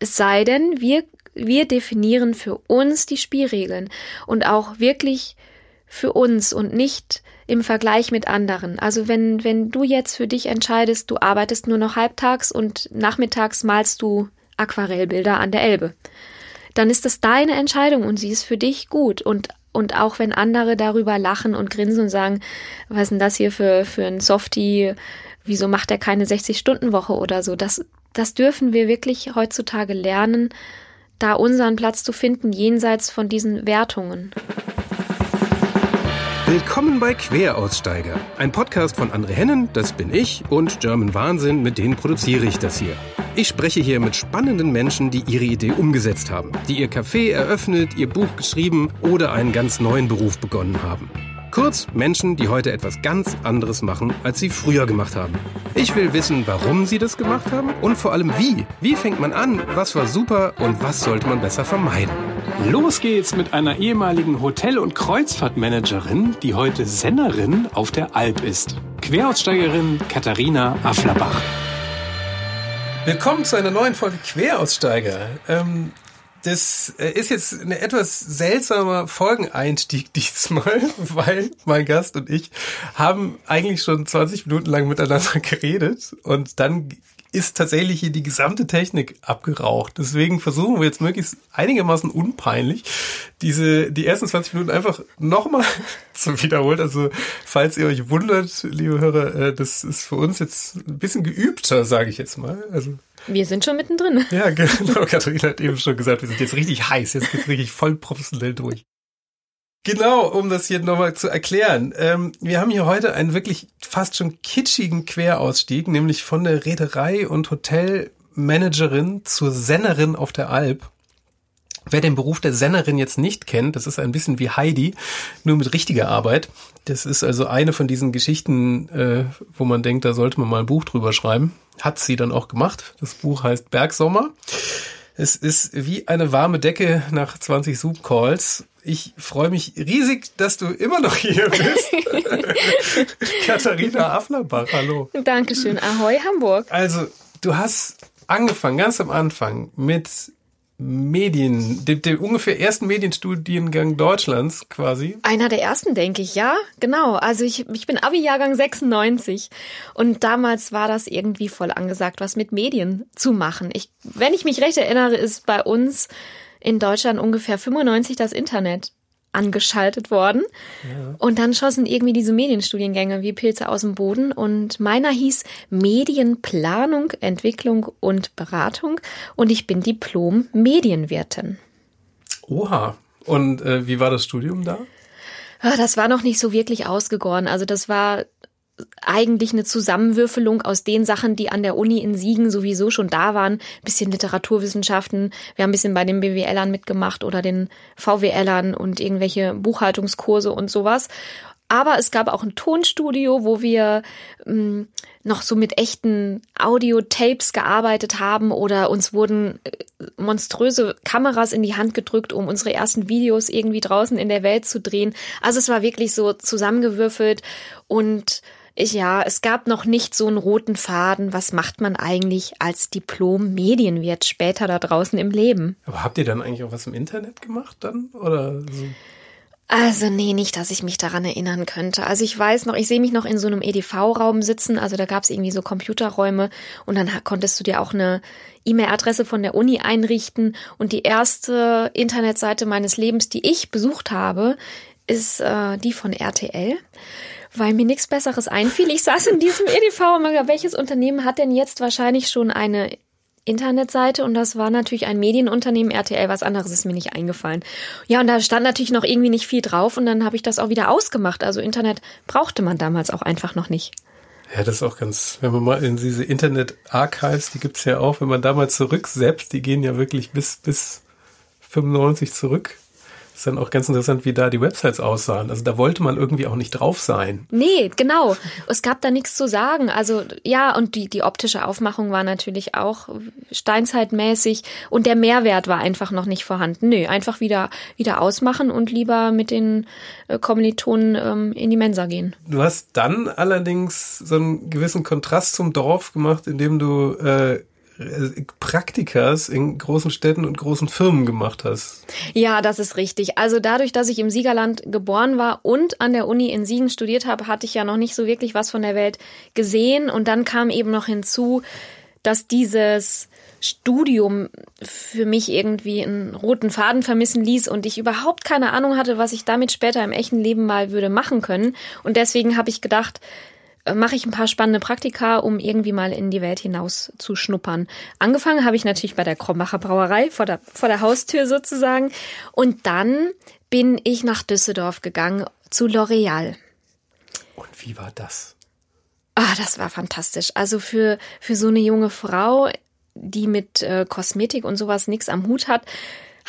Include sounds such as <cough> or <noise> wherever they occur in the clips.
Es sei denn, wir, wir definieren für uns die Spielregeln und auch wirklich für uns und nicht im Vergleich mit anderen. Also wenn, wenn du jetzt für dich entscheidest, du arbeitest nur noch halbtags und nachmittags malst du Aquarellbilder an der Elbe, dann ist das deine Entscheidung und sie ist für dich gut. Und, und auch wenn andere darüber lachen und grinsen und sagen, was ist denn das hier für, für ein Softie, wieso macht er keine 60-Stunden-Woche oder so, das, das dürfen wir wirklich heutzutage lernen, da unseren Platz zu finden, jenseits von diesen Wertungen. Willkommen bei Queraussteiger, ein Podcast von André Hennen, das bin ich, und German Wahnsinn, mit denen produziere ich das hier. Ich spreche hier mit spannenden Menschen, die ihre Idee umgesetzt haben, die ihr Café eröffnet, ihr Buch geschrieben oder einen ganz neuen Beruf begonnen haben. Kurz Menschen, die heute etwas ganz anderes machen, als sie früher gemacht haben. Ich will wissen, warum sie das gemacht haben und vor allem wie. Wie fängt man an, was war super und was sollte man besser vermeiden. Los geht's mit einer ehemaligen Hotel- und Kreuzfahrtmanagerin, die heute Sennerin auf der Alp ist. Queraussteigerin Katharina Afflerbach. Willkommen zu einer neuen Folge Queraussteiger. Ähm, das äh, ist jetzt ein etwas seltsamer Folgeneinstieg <laughs> diesmal, weil mein Gast und ich haben eigentlich schon 20 Minuten lang miteinander <laughs> geredet und dann ist tatsächlich hier die gesamte Technik abgeraucht. Deswegen versuchen wir jetzt möglichst einigermaßen unpeinlich diese, die ersten 20 Minuten einfach nochmal <laughs> zu wiederholen. Also, falls ihr euch wundert, liebe Hörer, äh, das ist für uns jetzt ein bisschen geübter, sage ich jetzt mal. Also, wir sind schon mittendrin. <laughs> Ja, genau. Katharina hat eben schon gesagt, wir sind jetzt richtig heiß. Jetzt geht's richtig voll professionell durch. Genau, um das hier nochmal zu erklären. Ähm, wir haben hier heute einen wirklich fast schon kitschigen Querausstieg, nämlich von der Reederei und Hotelmanagerin zur Sennerin auf der Alp. Wer den Beruf der Sennerin jetzt nicht kennt, das ist ein bisschen wie Heidi, nur mit richtiger Arbeit. Das ist also eine von diesen Geschichten, äh, wo man denkt, da sollte man mal ein Buch drüber schreiben. Hat sie dann auch gemacht. Das Buch heißt Bergsommer. Es ist wie eine warme Decke nach 20 Zoom-Calls. Ich freue mich riesig, dass du immer noch hier <laughs> bist. <laughs> Katharina Afflerbach, hallo. Dankeschön. Ahoi, Hamburg. Also, du hast angefangen, ganz am Anfang, mit Medien, dem, dem ungefähr ersten Medienstudiengang Deutschlands quasi. Einer der ersten, denke ich, ja, genau. Also ich, ich bin Abi-Jahrgang 96 und damals war das irgendwie voll angesagt, was mit Medien zu machen. Ich, wenn ich mich recht erinnere, ist bei uns in Deutschland ungefähr 95 das Internet angeschaltet worden. Ja. Und dann schossen irgendwie diese Medienstudiengänge wie Pilze aus dem Boden. Und meiner hieß Medienplanung, Entwicklung und Beratung. Und ich bin Diplom-Medienwirtin. Oha. Und äh, wie war das Studium da? Ah, das war noch nicht so wirklich ausgegoren. Also das war eigentlich eine Zusammenwürfelung aus den Sachen, die an der Uni in Siegen sowieso schon da waren. bisschen Literaturwissenschaften. Wir haben ein bisschen bei den BWLern mitgemacht oder den VWLern und irgendwelche Buchhaltungskurse und sowas. Aber es gab auch ein Tonstudio, wo wir ähm, noch so mit echten Audio-Tapes gearbeitet haben oder uns wurden äh, monströse Kameras in die Hand gedrückt, um unsere ersten Videos irgendwie draußen in der Welt zu drehen. Also es war wirklich so zusammengewürfelt und ich, ja, es gab noch nicht so einen roten Faden. Was macht man eigentlich als Diplom-Medienwirt später da draußen im Leben? Aber habt ihr dann eigentlich auch was im Internet gemacht dann? Oder so? Also nee, nicht, dass ich mich daran erinnern könnte. Also ich weiß noch, ich sehe mich noch in so einem EDV-Raum sitzen. Also da gab es irgendwie so Computerräume und dann konntest du dir auch eine E-Mail-Adresse von der Uni einrichten. Und die erste Internetseite meines Lebens, die ich besucht habe, ist äh, die von RTL weil mir nichts Besseres einfiel. Ich saß in diesem EDV und mir, welches Unternehmen hat denn jetzt wahrscheinlich schon eine Internetseite und das war natürlich ein Medienunternehmen RTL, was anderes ist mir nicht eingefallen. Ja, und da stand natürlich noch irgendwie nicht viel drauf und dann habe ich das auch wieder ausgemacht. Also Internet brauchte man damals auch einfach noch nicht. Ja, das ist auch ganz, wenn man mal in diese Internet-Archives, die gibt's ja auch, wenn man da mal zurücksetzt, die gehen ja wirklich bis, bis 95 zurück ist dann auch ganz interessant, wie da die Websites aussahen. Also da wollte man irgendwie auch nicht drauf sein. Nee, genau. Es gab da nichts zu sagen. Also ja, und die, die optische Aufmachung war natürlich auch steinzeitmäßig und der Mehrwert war einfach noch nicht vorhanden. Nö, einfach wieder, wieder ausmachen und lieber mit den äh, Kommilitonen ähm, in die Mensa gehen. Du hast dann allerdings so einen gewissen Kontrast zum Dorf gemacht, indem du äh, Praktikas in großen Städten und großen Firmen gemacht hast. Ja, das ist richtig. Also dadurch, dass ich im Siegerland geboren war und an der Uni in Siegen studiert habe, hatte ich ja noch nicht so wirklich was von der Welt gesehen. Und dann kam eben noch hinzu, dass dieses Studium für mich irgendwie einen roten Faden vermissen ließ und ich überhaupt keine Ahnung hatte, was ich damit später im echten Leben mal würde machen können. Und deswegen habe ich gedacht, mache ich ein paar spannende Praktika, um irgendwie mal in die Welt hinaus zu schnuppern. Angefangen habe ich natürlich bei der Krombacher Brauerei vor der, vor der Haustür sozusagen. Und dann bin ich nach Düsseldorf gegangen zu L'Oreal. Und wie war das? Ah, das war fantastisch. Also für, für so eine junge Frau, die mit äh, Kosmetik und sowas nichts am Hut hat,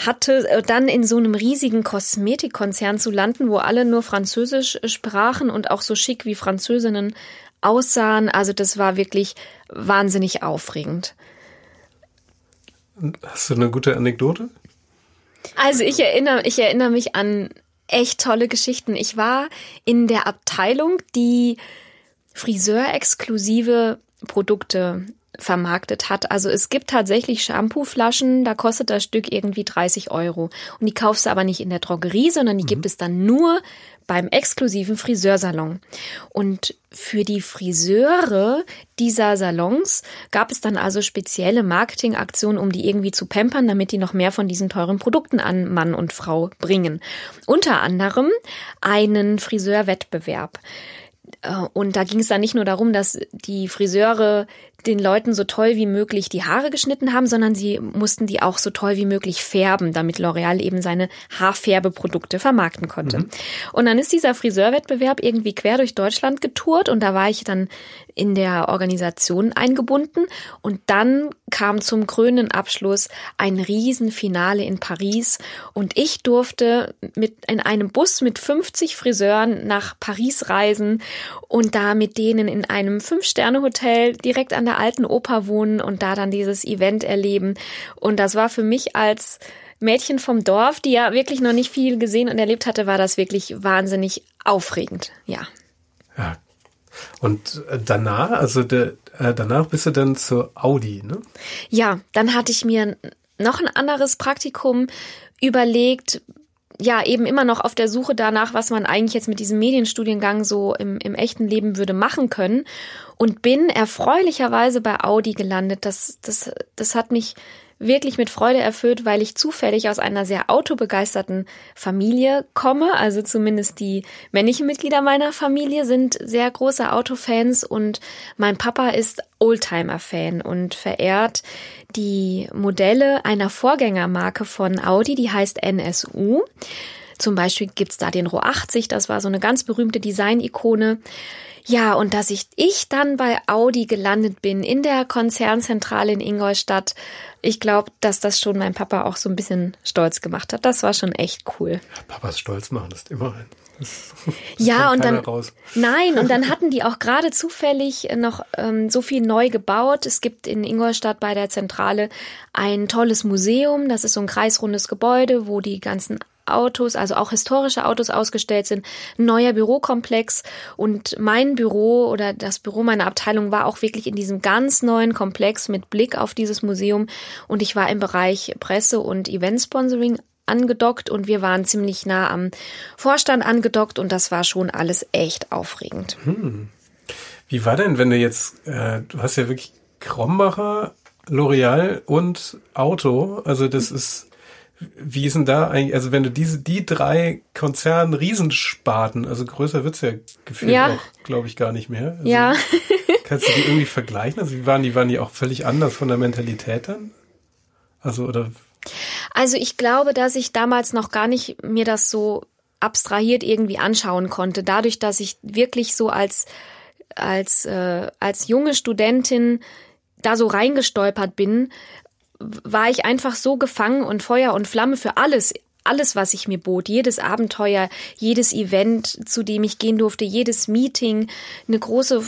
hatte, äh, dann in so einem riesigen Kosmetikkonzern zu landen, wo alle nur Französisch sprachen und auch so schick wie Französinnen aussahen. Also das war wirklich wahnsinnig aufregend. Hast du eine gute Anekdote? Also ich erinnere, ich erinnere mich an echt tolle Geschichten. Ich war in der Abteilung, die Friseur-exklusive Produkte vermarktet hat. Also es gibt tatsächlich Shampooflaschen, da kostet das Stück irgendwie 30 Euro. Und die kaufst du aber nicht in der Drogerie, sondern die mhm. gibt es dann nur beim exklusiven Friseursalon. Und für die Friseure dieser Salons gab es dann also spezielle Marketingaktionen, um die irgendwie zu pampern, damit die noch mehr von diesen teuren Produkten an Mann und Frau bringen. Unter anderem einen Friseurwettbewerb. Äh, und da ging es dann nicht nur darum, dass die Friseure den Leuten so toll wie möglich die Haare geschnitten haben, sondern sie mussten die auch so toll wie möglich färben, damit L'Oreal eben seine Haarfärbeprodukte vermarkten konnte. Mhm. Und dann ist dieser Friseurwettbewerb irgendwie quer durch Deutschland getourt und da war ich dann in der Organisation eingebunden und dann kam zum krönenden Abschluss ein Riesenfinale in Paris und ich durfte mit in einem Bus mit 50 Friseuren nach Paris reisen und da mit denen in einem Fünf-Sterne-Hotel direkt an der alten Oper wohnen und da dann dieses Event erleben. Und das war für mich als Mädchen vom Dorf, die ja wirklich noch nicht viel gesehen und erlebt hatte, war das wirklich wahnsinnig aufregend. Ja. Ja. Und äh, danach, also der, äh, danach bist du dann zur Audi, ne? Ja, dann hatte ich mir noch ein anderes Praktikum überlegt, ja eben immer noch auf der Suche danach, was man eigentlich jetzt mit diesem Medienstudiengang so im, im echten Leben würde machen können und bin erfreulicherweise bei Audi gelandet. Das, das, das hat mich wirklich mit Freude erfüllt, weil ich zufällig aus einer sehr autobegeisterten Familie komme. Also zumindest die männlichen Mitglieder meiner Familie sind sehr große Autofans und mein Papa ist Oldtimer-Fan und verehrt die Modelle einer Vorgängermarke von Audi, die heißt NSU. Zum Beispiel gibt's da den RO 80, das war so eine ganz berühmte Design-Ikone. Ja, und dass ich, ich dann bei Audi gelandet bin, in der Konzernzentrale in Ingolstadt, ich glaube, dass das schon mein Papa auch so ein bisschen stolz gemacht hat. Das war schon echt cool. Papas stolz machen ist immer ein. Das, das <laughs> ja, und dann raus. nein, und dann <laughs> hatten die auch gerade zufällig noch ähm, so viel neu gebaut. Es gibt in Ingolstadt bei der Zentrale ein tolles Museum. Das ist so ein kreisrundes Gebäude, wo die ganzen Autos, also auch historische Autos ausgestellt sind, ein neuer Bürokomplex und mein Büro oder das Büro meiner Abteilung war auch wirklich in diesem ganz neuen Komplex mit Blick auf dieses Museum und ich war im Bereich Presse und Event-Sponsoring angedockt und wir waren ziemlich nah am Vorstand angedockt und das war schon alles echt aufregend. Hm. Wie war denn, wenn du jetzt, äh, du hast ja wirklich Krombacher, L'Oreal und Auto, also das ist wie ist denn da eigentlich, also wenn du diese, die drei Konzern Riesensparten, also größer wird's ja gefühlt ja. auch, glaube ich, gar nicht mehr. Also ja. <laughs> kannst du die irgendwie vergleichen? Also wie waren die, waren die auch völlig anders von der Mentalität dann? Also, oder? Also ich glaube, dass ich damals noch gar nicht mir das so abstrahiert irgendwie anschauen konnte. Dadurch, dass ich wirklich so als, als, äh, als junge Studentin da so reingestolpert bin, war ich einfach so gefangen und Feuer und Flamme für alles, alles, was ich mir bot, jedes Abenteuer, jedes Event, zu dem ich gehen durfte, jedes Meeting, eine große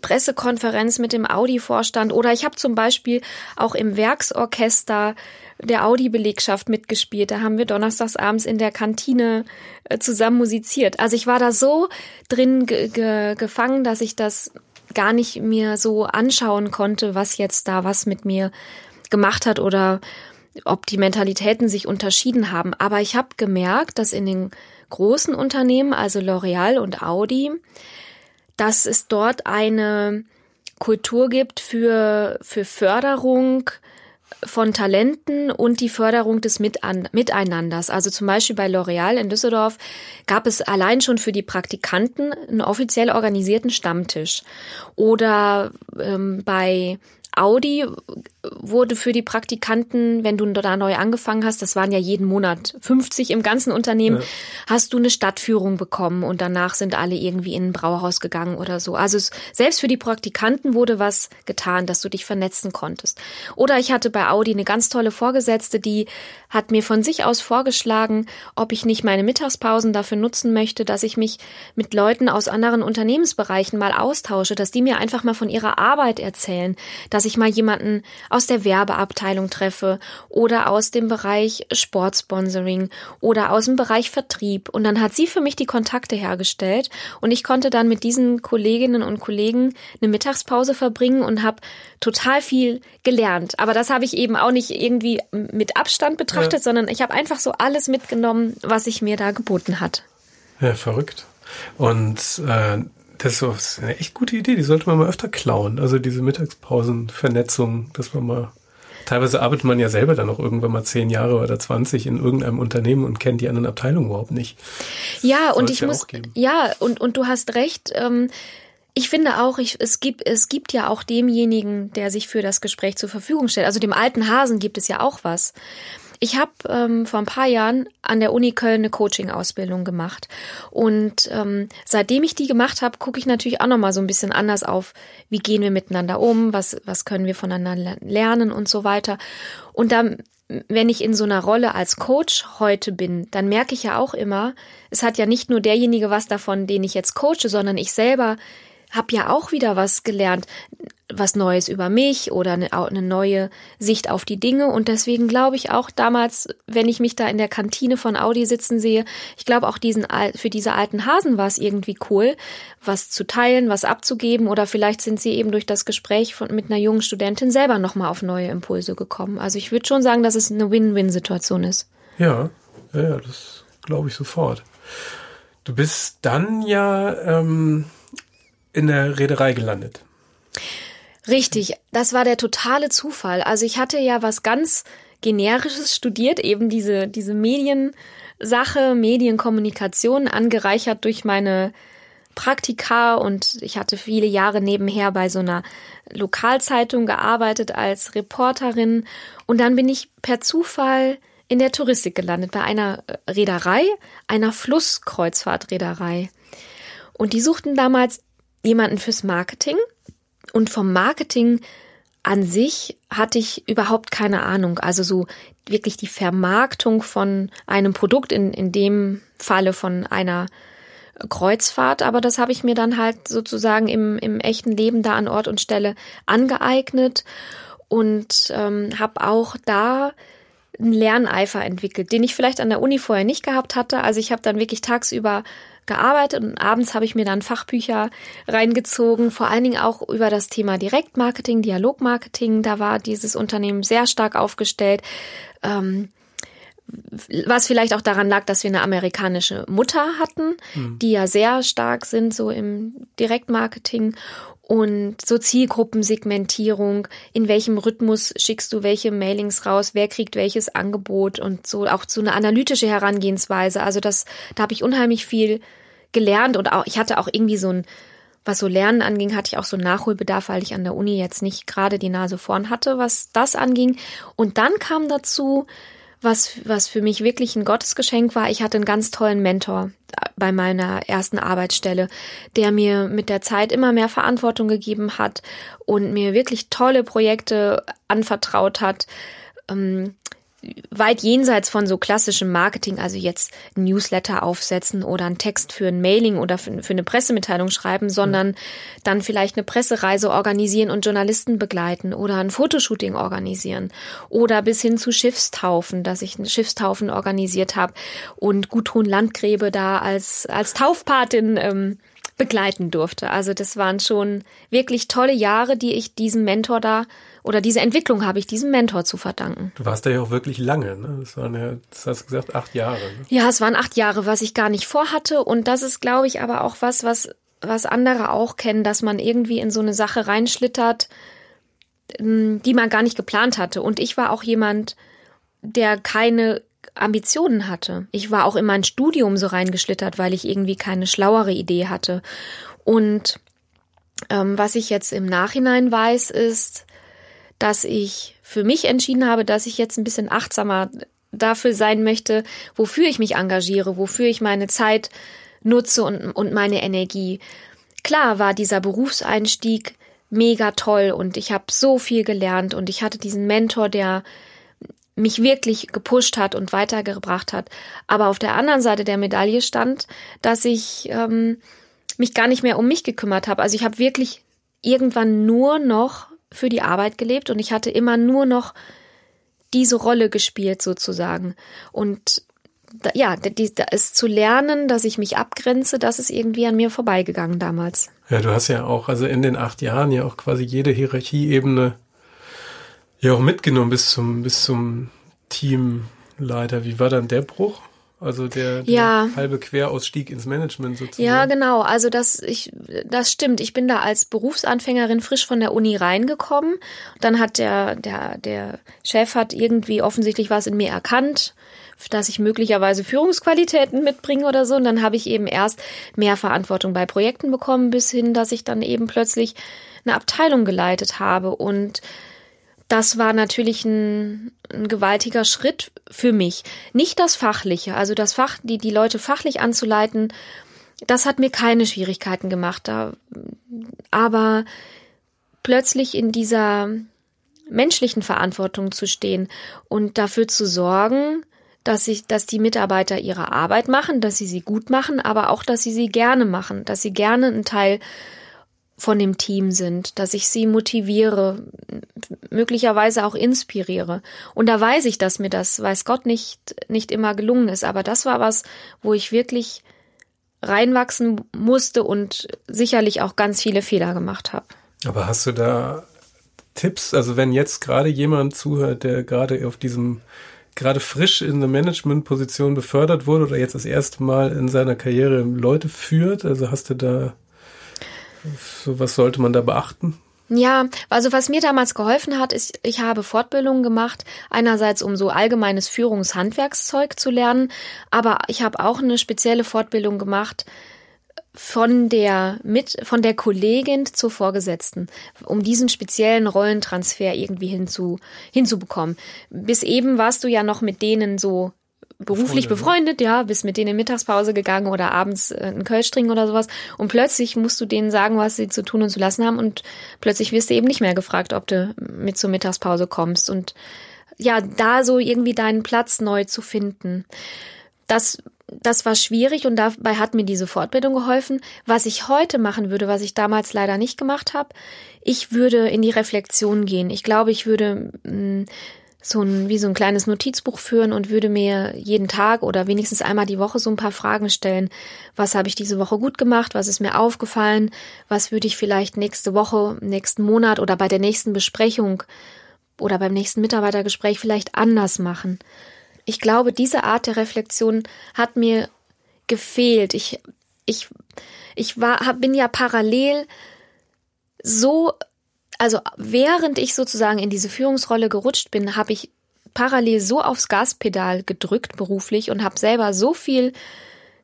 Pressekonferenz mit dem Audi-Vorstand oder ich habe zum Beispiel auch im Werksorchester der Audi-Belegschaft mitgespielt. Da haben wir donnerstags abends in der Kantine äh, zusammen musiziert. Also ich war da so drin ge ge gefangen, dass ich das gar nicht mir so anschauen konnte, was jetzt da was mit mir gemacht hat oder ob die Mentalitäten sich unterschieden haben. Aber ich habe gemerkt, dass in den großen Unternehmen, also L'Oreal und Audi, dass es dort eine Kultur gibt für, für Förderung von Talenten und die Förderung des Miteinanders. Also zum Beispiel bei L'Oreal in Düsseldorf gab es allein schon für die Praktikanten einen offiziell organisierten Stammtisch. Oder ähm, bei Audi wurde für die Praktikanten, wenn du da neu angefangen hast, das waren ja jeden Monat 50 im ganzen Unternehmen, ja. hast du eine Stadtführung bekommen und danach sind alle irgendwie in ein Brauhaus gegangen oder so. Also es, selbst für die Praktikanten wurde was getan, dass du dich vernetzen konntest. Oder ich hatte bei Audi eine ganz tolle Vorgesetzte, die hat mir von sich aus vorgeschlagen, ob ich nicht meine Mittagspausen dafür nutzen möchte, dass ich mich mit Leuten aus anderen Unternehmensbereichen mal austausche, dass die mir einfach mal von ihrer Arbeit erzählen, dass ich mal jemanden aus der Werbeabteilung treffe oder aus dem Bereich Sportsponsoring oder aus dem Bereich Vertrieb. Und dann hat sie für mich die Kontakte hergestellt und ich konnte dann mit diesen Kolleginnen und Kollegen eine Mittagspause verbringen und habe total viel gelernt. Aber das habe ich eben auch nicht irgendwie mit Abstand betrachtet, ja. sondern ich habe einfach so alles mitgenommen, was sich mir da geboten hat. Ja, verrückt. Und äh, das ist eine echt gute Idee, die sollte man mal öfter klauen. Also diese Mittagspausenvernetzung, dass man mal teilweise arbeitet man ja selber dann auch irgendwann mal zehn Jahre oder zwanzig in irgendeinem Unternehmen und kennt die anderen Abteilungen überhaupt nicht. Ja, und ich ja muss, ja, und, und du hast recht, ähm, ich finde auch, ich, es, gibt, es gibt ja auch demjenigen, der sich für das Gespräch zur Verfügung stellt. Also dem alten Hasen gibt es ja auch was. Ich habe ähm, vor ein paar Jahren an der Uni Köln eine Coaching-Ausbildung gemacht. Und ähm, seitdem ich die gemacht habe, gucke ich natürlich auch nochmal so ein bisschen anders auf, wie gehen wir miteinander um, was, was können wir voneinander lernen und so weiter. Und dann wenn ich in so einer Rolle als Coach heute bin, dann merke ich ja auch immer, es hat ja nicht nur derjenige was davon, den ich jetzt coache, sondern ich selber habe ja auch wieder was gelernt was Neues über mich oder eine, eine, neue Sicht auf die Dinge. Und deswegen glaube ich auch damals, wenn ich mich da in der Kantine von Audi sitzen sehe, ich glaube auch diesen, für diese alten Hasen war es irgendwie cool, was zu teilen, was abzugeben. Oder vielleicht sind sie eben durch das Gespräch von, mit einer jungen Studentin selber nochmal auf neue Impulse gekommen. Also ich würde schon sagen, dass es eine Win-Win-Situation ist. Ja, ja, das glaube ich sofort. Du bist dann ja ähm, in der Reederei gelandet. Richtig, das war der totale Zufall. Also ich hatte ja was ganz generisches studiert, eben diese diese Mediensache, Medienkommunikation angereichert durch meine Praktika und ich hatte viele Jahre nebenher bei so einer Lokalzeitung gearbeitet als Reporterin und dann bin ich per Zufall in der Touristik gelandet bei einer Reederei, einer Flusskreuzfahrtreederei. Und die suchten damals jemanden fürs Marketing und vom Marketing an sich hatte ich überhaupt keine Ahnung. Also so wirklich die Vermarktung von einem Produkt, in, in dem Falle von einer Kreuzfahrt, aber das habe ich mir dann halt sozusagen im, im echten Leben da an Ort und Stelle angeeignet und ähm, habe auch da einen Lerneifer entwickelt, den ich vielleicht an der Uni vorher nicht gehabt hatte. Also ich habe dann wirklich tagsüber gearbeitet und abends habe ich mir dann Fachbücher reingezogen, vor allen Dingen auch über das Thema Direktmarketing, Dialogmarketing. Da war dieses Unternehmen sehr stark aufgestellt. Ähm, was vielleicht auch daran lag, dass wir eine amerikanische Mutter hatten, mhm. die ja sehr stark sind so im Direktmarketing und so Zielgruppensegmentierung, in welchem Rhythmus schickst du welche Mailings raus, wer kriegt welches Angebot und so auch so eine analytische Herangehensweise. Also das, da habe ich unheimlich viel gelernt und auch ich hatte auch irgendwie so ein was so Lernen anging, hatte ich auch so Nachholbedarf, weil ich an der Uni jetzt nicht gerade die Nase vorn hatte, was das anging. Und dann kam dazu, was, was für mich wirklich ein Gottesgeschenk war. Ich hatte einen ganz tollen Mentor bei meiner ersten Arbeitsstelle, der mir mit der Zeit immer mehr Verantwortung gegeben hat und mir wirklich tolle Projekte anvertraut hat. Ähm, weit jenseits von so klassischem Marketing, also jetzt Newsletter aufsetzen oder einen Text für ein Mailing oder für, für eine Pressemitteilung schreiben, sondern mhm. dann vielleicht eine Pressereise organisieren und Journalisten begleiten oder ein Fotoshooting organisieren oder bis hin zu Schiffstaufen, dass ich eine Schiffstaufen organisiert habe und Gudrun Landgräbe da als als Taufpatin ähm, begleiten durfte. Also das waren schon wirklich tolle Jahre, die ich diesem Mentor da oder diese Entwicklung habe ich diesem Mentor zu verdanken. Du warst da ja auch wirklich lange, ne? Das waren ja, das hast du gesagt, acht Jahre. Ne? Ja, es waren acht Jahre, was ich gar nicht vorhatte. Und das ist, glaube ich, aber auch was, was, was andere auch kennen, dass man irgendwie in so eine Sache reinschlittert, hm, die man gar nicht geplant hatte. Und ich war auch jemand, der keine Ambitionen hatte. Ich war auch in mein Studium so reingeschlittert, weil ich irgendwie keine schlauere Idee hatte. Und ähm, was ich jetzt im Nachhinein weiß, ist, dass ich für mich entschieden habe, dass ich jetzt ein bisschen achtsamer dafür sein möchte, wofür ich mich engagiere, wofür ich meine Zeit nutze und, und meine Energie. Klar war dieser Berufseinstieg mega toll und ich habe so viel gelernt und ich hatte diesen Mentor, der mich wirklich gepusht hat und weitergebracht hat. Aber auf der anderen Seite der Medaille stand, dass ich ähm, mich gar nicht mehr um mich gekümmert habe. Also ich habe wirklich irgendwann nur noch für die Arbeit gelebt und ich hatte immer nur noch diese Rolle gespielt sozusagen. Und da, ja, da ist zu lernen, dass ich mich abgrenze, das ist irgendwie an mir vorbeigegangen damals. Ja, du hast ja auch, also in den acht Jahren ja auch quasi jede Hierarchieebene ja auch mitgenommen bis zum, bis zum Teamleiter. Wie war dann der Bruch? Also der, der ja. halbe Querausstieg ins Management sozusagen. Ja, genau. Also das, ich, das stimmt. Ich bin da als Berufsanfängerin frisch von der Uni reingekommen. Dann hat der, der, der Chef hat irgendwie offensichtlich was in mir erkannt, dass ich möglicherweise Führungsqualitäten mitbringe oder so. Und dann habe ich eben erst mehr Verantwortung bei Projekten bekommen, bis hin, dass ich dann eben plötzlich eine Abteilung geleitet habe und das war natürlich ein, ein gewaltiger Schritt für mich. Nicht das Fachliche, also das Fach, die, die Leute fachlich anzuleiten, das hat mir keine Schwierigkeiten gemacht. Aber plötzlich in dieser menschlichen Verantwortung zu stehen und dafür zu sorgen, dass ich, dass die Mitarbeiter ihre Arbeit machen, dass sie sie gut machen, aber auch, dass sie sie gerne machen, dass sie gerne ein Teil von dem Team sind, dass ich sie motiviere, möglicherweise auch inspiriere. Und da weiß ich, dass mir das, weiß Gott, nicht, nicht immer gelungen ist. Aber das war was, wo ich wirklich reinwachsen musste und sicherlich auch ganz viele Fehler gemacht habe. Aber hast du da Tipps? Also wenn jetzt gerade jemand zuhört, der gerade auf diesem gerade frisch in eine Managementposition befördert wurde oder jetzt das erste Mal in seiner Karriere Leute führt, also hast du da so, was sollte man da beachten? Ja, also was mir damals geholfen hat, ist, ich habe Fortbildungen gemacht, einerseits um so allgemeines Führungshandwerkszeug zu lernen, aber ich habe auch eine spezielle Fortbildung gemacht von der mit von der Kollegin zur Vorgesetzten, um diesen speziellen Rollentransfer irgendwie hinzu hinzubekommen. Bis eben warst du ja noch mit denen so beruflich Freunde, befreundet, ja, bist mit denen in Mittagspause gegangen oder abends äh, einen Kölsch trinken oder sowas und plötzlich musst du denen sagen, was sie zu tun und zu lassen haben und plötzlich wirst du eben nicht mehr gefragt, ob du mit zur Mittagspause kommst und ja, da so irgendwie deinen Platz neu zu finden. Das das war schwierig und dabei hat mir diese Fortbildung geholfen. Was ich heute machen würde, was ich damals leider nicht gemacht habe, ich würde in die Reflexion gehen. Ich glaube, ich würde mh, mm, so ein, wie so ein kleines Notizbuch führen und würde mir jeden Tag oder wenigstens einmal die Woche so ein paar Fragen stellen. Was habe ich diese Woche gut gemacht? Was ist mir aufgefallen? Was würde ich vielleicht nächste Woche, nächsten Monat oder bei der nächsten Besprechung oder beim nächsten Mitarbeitergespräch vielleicht anders machen? Ich glaube, diese Art der Reflexion hat mir gefehlt. Ich, ich, ich war, bin ja parallel so also während ich sozusagen in diese Führungsrolle gerutscht bin, habe ich parallel so aufs Gaspedal gedrückt beruflich und habe selber so viel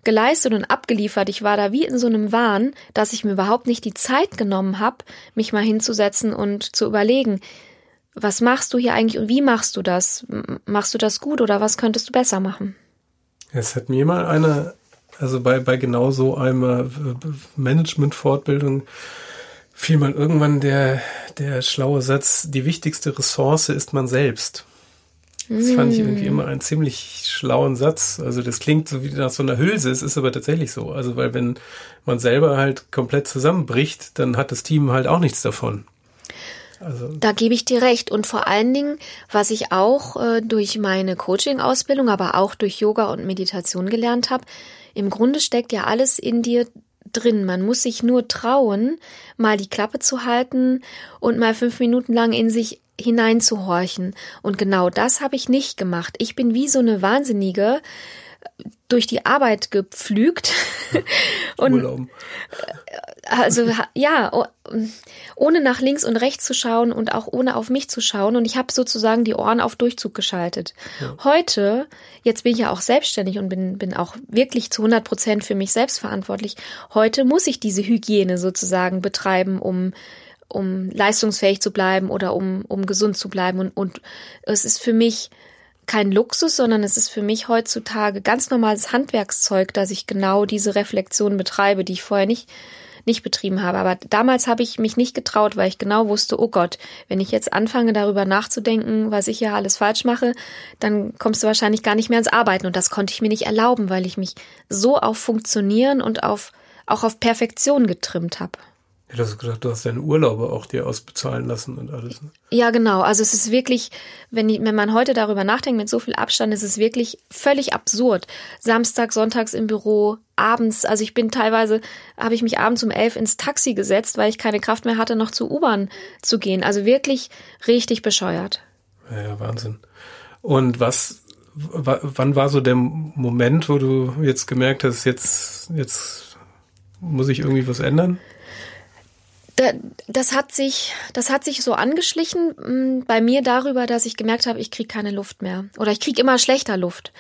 geleistet und abgeliefert. Ich war da wie in so einem Wahn, dass ich mir überhaupt nicht die Zeit genommen habe, mich mal hinzusetzen und zu überlegen, was machst du hier eigentlich und wie machst du das? Machst du das gut oder was könntest du besser machen? Es hat mir mal eine, also bei, bei genau so einer Management-Fortbildung fiel mal irgendwann der, der schlaue Satz, die wichtigste Ressource ist man selbst. Das fand ich irgendwie immer einen ziemlich schlauen Satz. Also das klingt so wie nach so einer Hülse, es ist aber tatsächlich so. Also weil wenn man selber halt komplett zusammenbricht, dann hat das Team halt auch nichts davon. Also. Da gebe ich dir recht. Und vor allen Dingen, was ich auch äh, durch meine Coaching-Ausbildung, aber auch durch Yoga und Meditation gelernt habe, im Grunde steckt ja alles in dir drin. Man muss sich nur trauen, mal die Klappe zu halten und mal fünf Minuten lang in sich hineinzuhorchen. Und genau das habe ich nicht gemacht. Ich bin wie so eine Wahnsinnige durch die Arbeit gepflügt. <laughs> und Urlaub. also ja, ohne nach links und rechts zu schauen und auch ohne auf mich zu schauen. Und ich habe sozusagen die Ohren auf Durchzug geschaltet. Ja. Heute, jetzt bin ich ja auch selbstständig und bin, bin auch wirklich zu 100 Prozent für mich selbst verantwortlich. Heute muss ich diese Hygiene sozusagen betreiben, um um leistungsfähig zu bleiben oder um, um gesund zu bleiben. Und, und es ist für mich kein Luxus, sondern es ist für mich heutzutage ganz normales Handwerkszeug, dass ich genau diese Reflexion betreibe, die ich vorher nicht nicht betrieben habe. Aber damals habe ich mich nicht getraut, weil ich genau wusste, oh Gott, wenn ich jetzt anfange darüber nachzudenken, was ich ja alles falsch mache, dann kommst du wahrscheinlich gar nicht mehr ans Arbeiten. Und das konnte ich mir nicht erlauben, weil ich mich so auf Funktionieren und auf auch auf Perfektion getrimmt habe. Ja, du hast gesagt, du hast deine Urlaube auch dir ausbezahlen lassen und alles. Ne? Ja, genau. Also es ist wirklich, wenn, ich, wenn man heute darüber nachdenkt, mit so viel Abstand, ist es wirklich völlig absurd. Samstag, sonntags im Büro, abends, also ich bin teilweise, habe ich mich abends um elf ins Taxi gesetzt, weil ich keine Kraft mehr hatte, noch zur U-Bahn zu gehen. Also wirklich richtig bescheuert. Ja, ja, Wahnsinn. Und was, wann war so der Moment, wo du jetzt gemerkt hast, jetzt, jetzt muss ich irgendwie was ändern? Das hat sich, das hat sich so angeschlichen mm, bei mir darüber, dass ich gemerkt habe, ich kriege keine Luft mehr oder ich kriege immer schlechter Luft.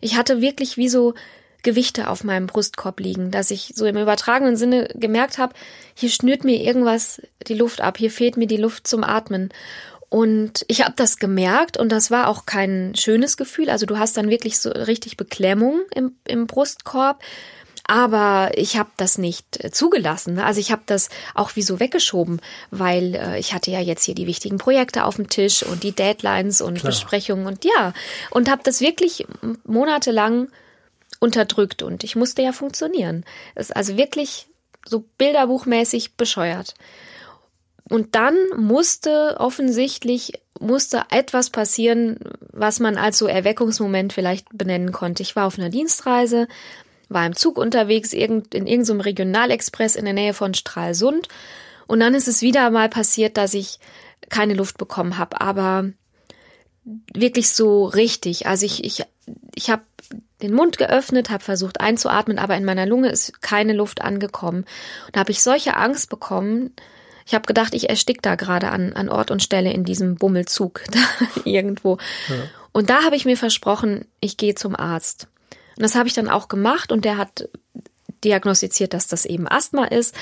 Ich hatte wirklich wie so Gewichte auf meinem Brustkorb liegen, dass ich so im übertragenen Sinne gemerkt habe, hier schnürt mir irgendwas die Luft ab, hier fehlt mir die Luft zum Atmen. Und ich habe das gemerkt und das war auch kein schönes Gefühl. Also du hast dann wirklich so richtig Beklemmung im, im Brustkorb. Aber ich habe das nicht äh, zugelassen. Ne? Also ich habe das auch wie so weggeschoben, weil äh, ich hatte ja jetzt hier die wichtigen Projekte auf dem Tisch und die Deadlines und Klar. Besprechungen und ja. Und habe das wirklich monatelang unterdrückt und ich musste ja funktionieren. Das ist also wirklich so bilderbuchmäßig bescheuert. Und dann musste offensichtlich musste etwas passieren, was man als so Erweckungsmoment vielleicht benennen konnte. Ich war auf einer Dienstreise, war im Zug unterwegs, in irgendeinem Regionalexpress in der Nähe von Stralsund. Und dann ist es wieder mal passiert, dass ich keine Luft bekommen habe, aber wirklich so richtig. Also ich, ich, ich habe den Mund geöffnet, habe versucht einzuatmen, aber in meiner Lunge ist keine Luft angekommen. Und da habe ich solche Angst bekommen. Ich habe gedacht, ich erstick da gerade an, an Ort und Stelle in diesem Bummelzug <laughs> da irgendwo. Ja. Und da habe ich mir versprochen, ich gehe zum Arzt. Und das habe ich dann auch gemacht und der hat diagnostiziert, dass das eben Asthma ist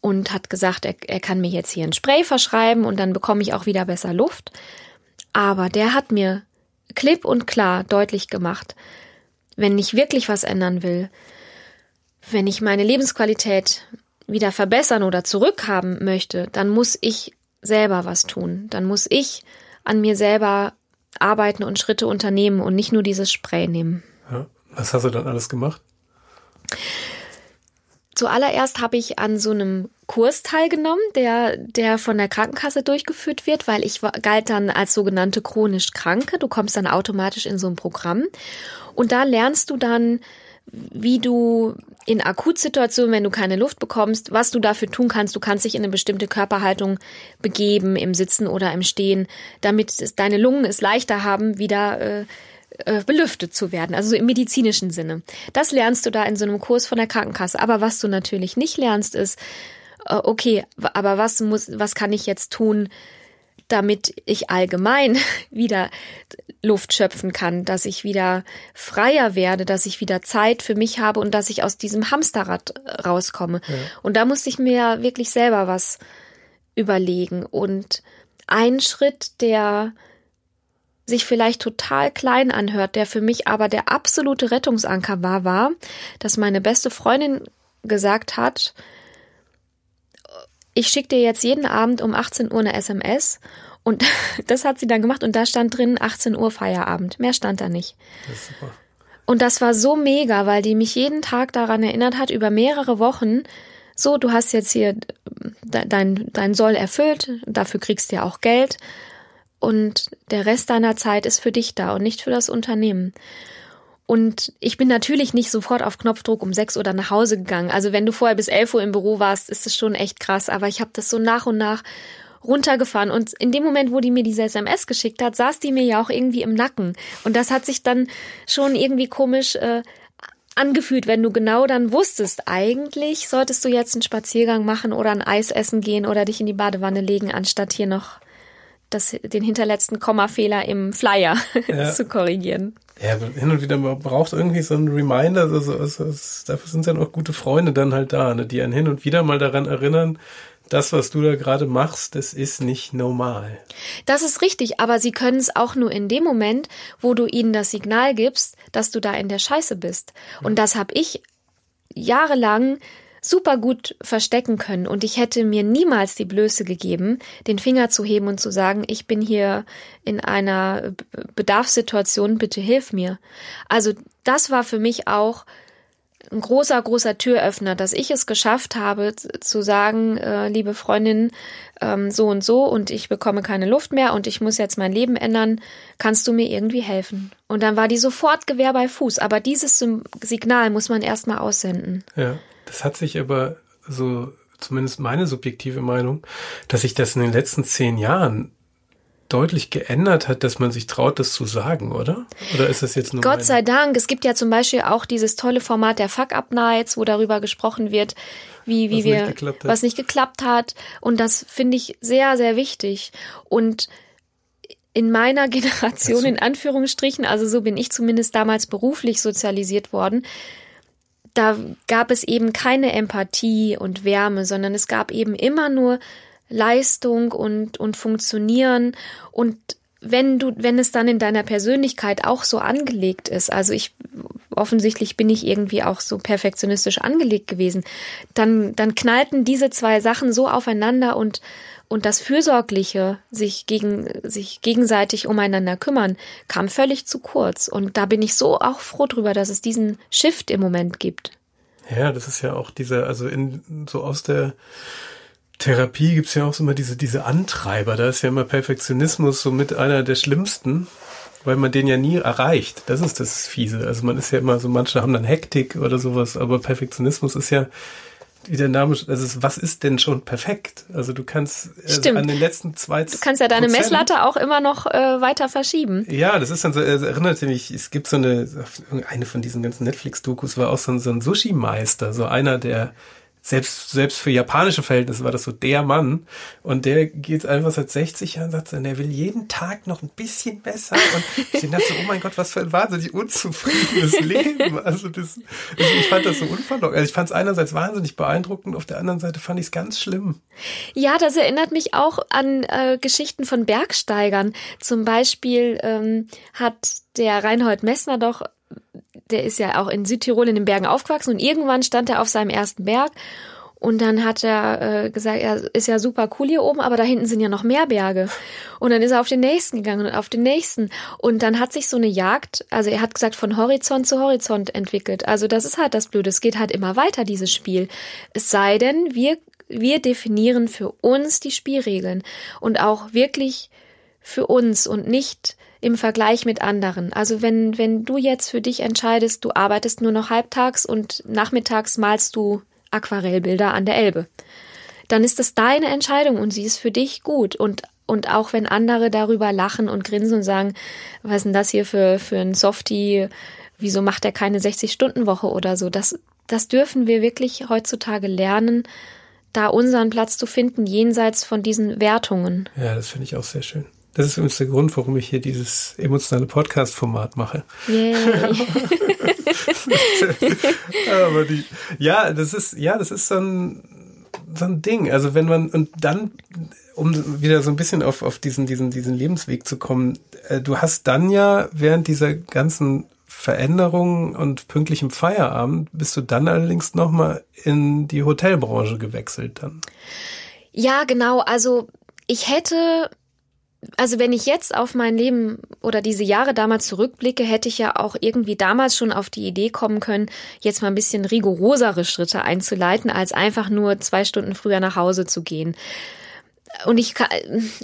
und hat gesagt, er, er kann mir jetzt hier ein Spray verschreiben und dann bekomme ich auch wieder besser Luft. Aber der hat mir klipp und klar deutlich gemacht, wenn ich wirklich was ändern will, wenn ich meine Lebensqualität wieder verbessern oder zurückhaben möchte, dann muss ich selber was tun. Dann muss ich an mir selber arbeiten und Schritte unternehmen und nicht nur dieses Spray nehmen. Was hast du dann alles gemacht? Zuallererst habe ich an so einem Kurs teilgenommen, der, der von der Krankenkasse durchgeführt wird, weil ich galt dann als sogenannte chronisch Kranke. Du kommst dann automatisch in so ein Programm. Und da lernst du dann, wie du in Akutsituationen, wenn du keine Luft bekommst, was du dafür tun kannst. Du kannst dich in eine bestimmte Körperhaltung begeben, im Sitzen oder im Stehen, damit deine Lungen es leichter haben, wieder äh, belüftet zu werden, also so im medizinischen Sinne. Das lernst du da in so einem Kurs von der Krankenkasse. Aber was du natürlich nicht lernst, ist, äh, okay, aber was muss, was kann ich jetzt tun, damit ich allgemein <laughs> wieder Luft schöpfen kann, dass ich wieder freier werde, dass ich wieder Zeit für mich habe und dass ich aus diesem Hamsterrad rauskomme. Ja. Und da musste ich mir wirklich selber was überlegen. Und ein Schritt, der sich vielleicht total klein anhört, der für mich aber der absolute Rettungsanker war, war, dass meine beste Freundin gesagt hat, ich schicke dir jetzt jeden Abend um 18 Uhr eine SMS und <laughs> das hat sie dann gemacht und da stand drin 18 Uhr Feierabend. Mehr stand da nicht. Das und das war so mega, weil die mich jeden Tag daran erinnert hat, über mehrere Wochen, so, du hast jetzt hier dein, dein Soll erfüllt, dafür kriegst du ja auch Geld und der Rest deiner Zeit ist für dich da und nicht für das Unternehmen. Und ich bin natürlich nicht sofort auf Knopfdruck um sechs Uhr nach Hause gegangen. Also wenn du vorher bis elf Uhr im Büro warst, ist es schon echt krass. Aber ich habe das so nach und nach runtergefahren. Und in dem Moment, wo die mir diese SMS geschickt hat, saß die mir ja auch irgendwie im Nacken. Und das hat sich dann schon irgendwie komisch äh, angefühlt, wenn du genau dann wusstest, eigentlich solltest du jetzt einen Spaziergang machen oder ein Eis essen gehen oder dich in die Badewanne legen, anstatt hier noch das, den hinterletzten Kommafehler im Flyer <laughs> ja. zu korrigieren. Ja, hin und wieder man braucht irgendwie so einen Reminder, also, also, also, dafür sind dann auch gute Freunde dann halt da, ne, die einen hin und wieder mal daran erinnern, das, was du da gerade machst, das ist nicht normal. Das ist richtig, aber sie können es auch nur in dem Moment, wo du ihnen das Signal gibst, dass du da in der Scheiße bist. Und das habe ich jahrelang super gut verstecken können und ich hätte mir niemals die Blöße gegeben, den Finger zu heben und zu sagen, ich bin hier in einer Bedarfssituation, bitte hilf mir. Also das war für mich auch ein großer, großer Türöffner, dass ich es geschafft habe zu sagen, äh, liebe Freundin, ähm, so und so und ich bekomme keine Luft mehr und ich muss jetzt mein Leben ändern, kannst du mir irgendwie helfen? Und dann war die sofort Gewehr bei Fuß, aber dieses Signal muss man erstmal aussenden. Ja, das hat sich aber so, zumindest meine subjektive Meinung, dass sich das in den letzten zehn Jahren deutlich geändert hat, dass man sich traut, das zu sagen, oder? Oder ist das jetzt nur Gott sei Dank. Es gibt ja zum Beispiel auch dieses tolle Format der Fuck-Up-Nights, wo darüber gesprochen wird, wie, wie was wir, nicht was nicht geklappt hat. Und das finde ich sehr, sehr wichtig. Und in meiner <laughs> Generation, also. in Anführungsstrichen, also so bin ich zumindest damals beruflich sozialisiert worden, da gab es eben keine Empathie und Wärme, sondern es gab eben immer nur Leistung und, und Funktionieren. Und wenn du, wenn es dann in deiner Persönlichkeit auch so angelegt ist, also ich offensichtlich bin ich irgendwie auch so perfektionistisch angelegt gewesen, dann, dann knallten diese zwei Sachen so aufeinander und, und das Fürsorgliche, sich gegen, sich gegenseitig umeinander kümmern, kam völlig zu kurz. Und da bin ich so auch froh drüber, dass es diesen Shift im Moment gibt. Ja, das ist ja auch dieser, also in, so aus der, Therapie gibt's ja auch immer diese, diese Antreiber. Da ist ja immer Perfektionismus so mit einer der schlimmsten, weil man den ja nie erreicht. Das ist das Fiese. Also man ist ja immer so, manche haben dann Hektik oder sowas, aber Perfektionismus ist ja, wie der Name, also was ist denn schon perfekt? Also du kannst also an den letzten zwei Du kannst ja deine Prozent, Messlatte auch immer noch äh, weiter verschieben. Ja, das ist dann so, es erinnert mich, es gibt so eine, eine von diesen ganzen Netflix-Dokus war auch so ein, so ein Sushi-Meister, so einer, der selbst, selbst für japanische Verhältnisse war das so der Mann. Und der geht einfach seit 60 Jahren, sagt er, er will jeden Tag noch ein bisschen besser. Und ich dachte so, oh mein Gott, was für ein wahnsinnig unzufriedenes <laughs> Leben. Also das, ich fand das so unverlockend. Also ich fand es einerseits wahnsinnig beeindruckend, auf der anderen Seite fand ich es ganz schlimm. Ja, das erinnert mich auch an äh, Geschichten von Bergsteigern. Zum Beispiel ähm, hat der Reinhold Messner doch der ist ja auch in Südtirol in den Bergen aufgewachsen und irgendwann stand er auf seinem ersten Berg und dann hat er äh, gesagt, er ist ja super cool hier oben, aber da hinten sind ja noch mehr Berge. Und dann ist er auf den nächsten gegangen und auf den nächsten. Und dann hat sich so eine Jagd, also er hat gesagt, von Horizont zu Horizont entwickelt. Also das ist halt das Blöde. Es geht halt immer weiter, dieses Spiel. Es sei denn, wir, wir definieren für uns die Spielregeln und auch wirklich für uns und nicht im Vergleich mit anderen. Also wenn, wenn du jetzt für dich entscheidest, du arbeitest nur noch halbtags und nachmittags malst du Aquarellbilder an der Elbe, dann ist das deine Entscheidung und sie ist für dich gut. Und, und auch wenn andere darüber lachen und grinsen und sagen, was ist denn das hier für, für ein Softie, wieso macht er keine 60-Stunden-Woche oder so, das, das dürfen wir wirklich heutzutage lernen, da unseren Platz zu finden, jenseits von diesen Wertungen. Ja, das finde ich auch sehr schön. Das ist übrigens der Grund, warum ich hier dieses emotionale Podcast-Format mache. Yay. <laughs> Aber die, ja, das ist, ja, das ist so ein, so ein Ding. Also wenn man, und dann, um wieder so ein bisschen auf, auf diesen, diesen, diesen Lebensweg zu kommen, äh, du hast dann ja während dieser ganzen Veränderungen und pünktlichem Feierabend bist du dann allerdings nochmal in die Hotelbranche gewechselt dann. Ja, genau. Also ich hätte also wenn ich jetzt auf mein Leben oder diese Jahre damals zurückblicke, hätte ich ja auch irgendwie damals schon auf die Idee kommen können, jetzt mal ein bisschen rigorosere Schritte einzuleiten, als einfach nur zwei Stunden früher nach Hause zu gehen. Und ich,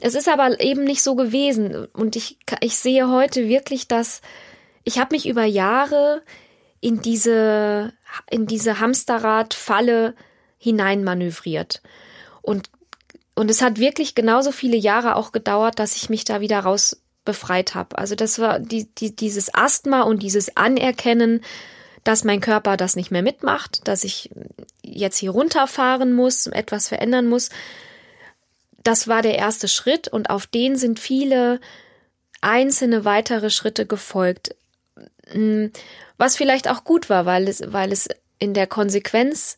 es ist aber eben nicht so gewesen. Und ich, ich sehe heute wirklich, dass ich habe mich über Jahre in diese, in diese Hamsterrad-Falle hineinmanövriert. Und, und es hat wirklich genauso viele Jahre auch gedauert, dass ich mich da wieder raus befreit habe. Also das war die, die, dieses Asthma und dieses Anerkennen, dass mein Körper das nicht mehr mitmacht, dass ich jetzt hier runterfahren muss, etwas verändern muss. Das war der erste Schritt und auf den sind viele einzelne weitere Schritte gefolgt. Hm, was vielleicht auch gut war, weil es, weil es in der Konsequenz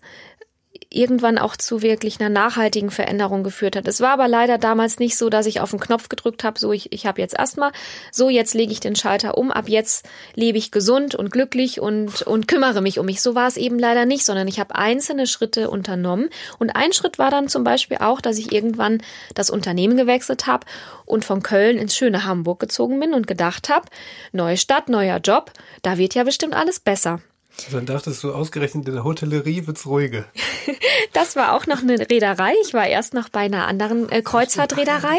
irgendwann auch zu wirklich einer nachhaltigen Veränderung geführt hat. Es war aber leider damals nicht so, dass ich auf den Knopf gedrückt habe, so ich, ich habe jetzt Asthma, so jetzt lege ich den Schalter um, ab jetzt lebe ich gesund und glücklich und, und kümmere mich um mich. So war es eben leider nicht, sondern ich habe einzelne Schritte unternommen. Und ein Schritt war dann zum Beispiel auch, dass ich irgendwann das Unternehmen gewechselt habe und von Köln ins schöne Hamburg gezogen bin und gedacht habe, neue Stadt, neuer Job, da wird ja bestimmt alles besser. Dann dachtest du ausgerechnet in der Hotellerie wird's ruhige. <laughs> das war auch noch eine Reederei. Ich war erst noch bei einer anderen äh, Kreuzfahrtreederei,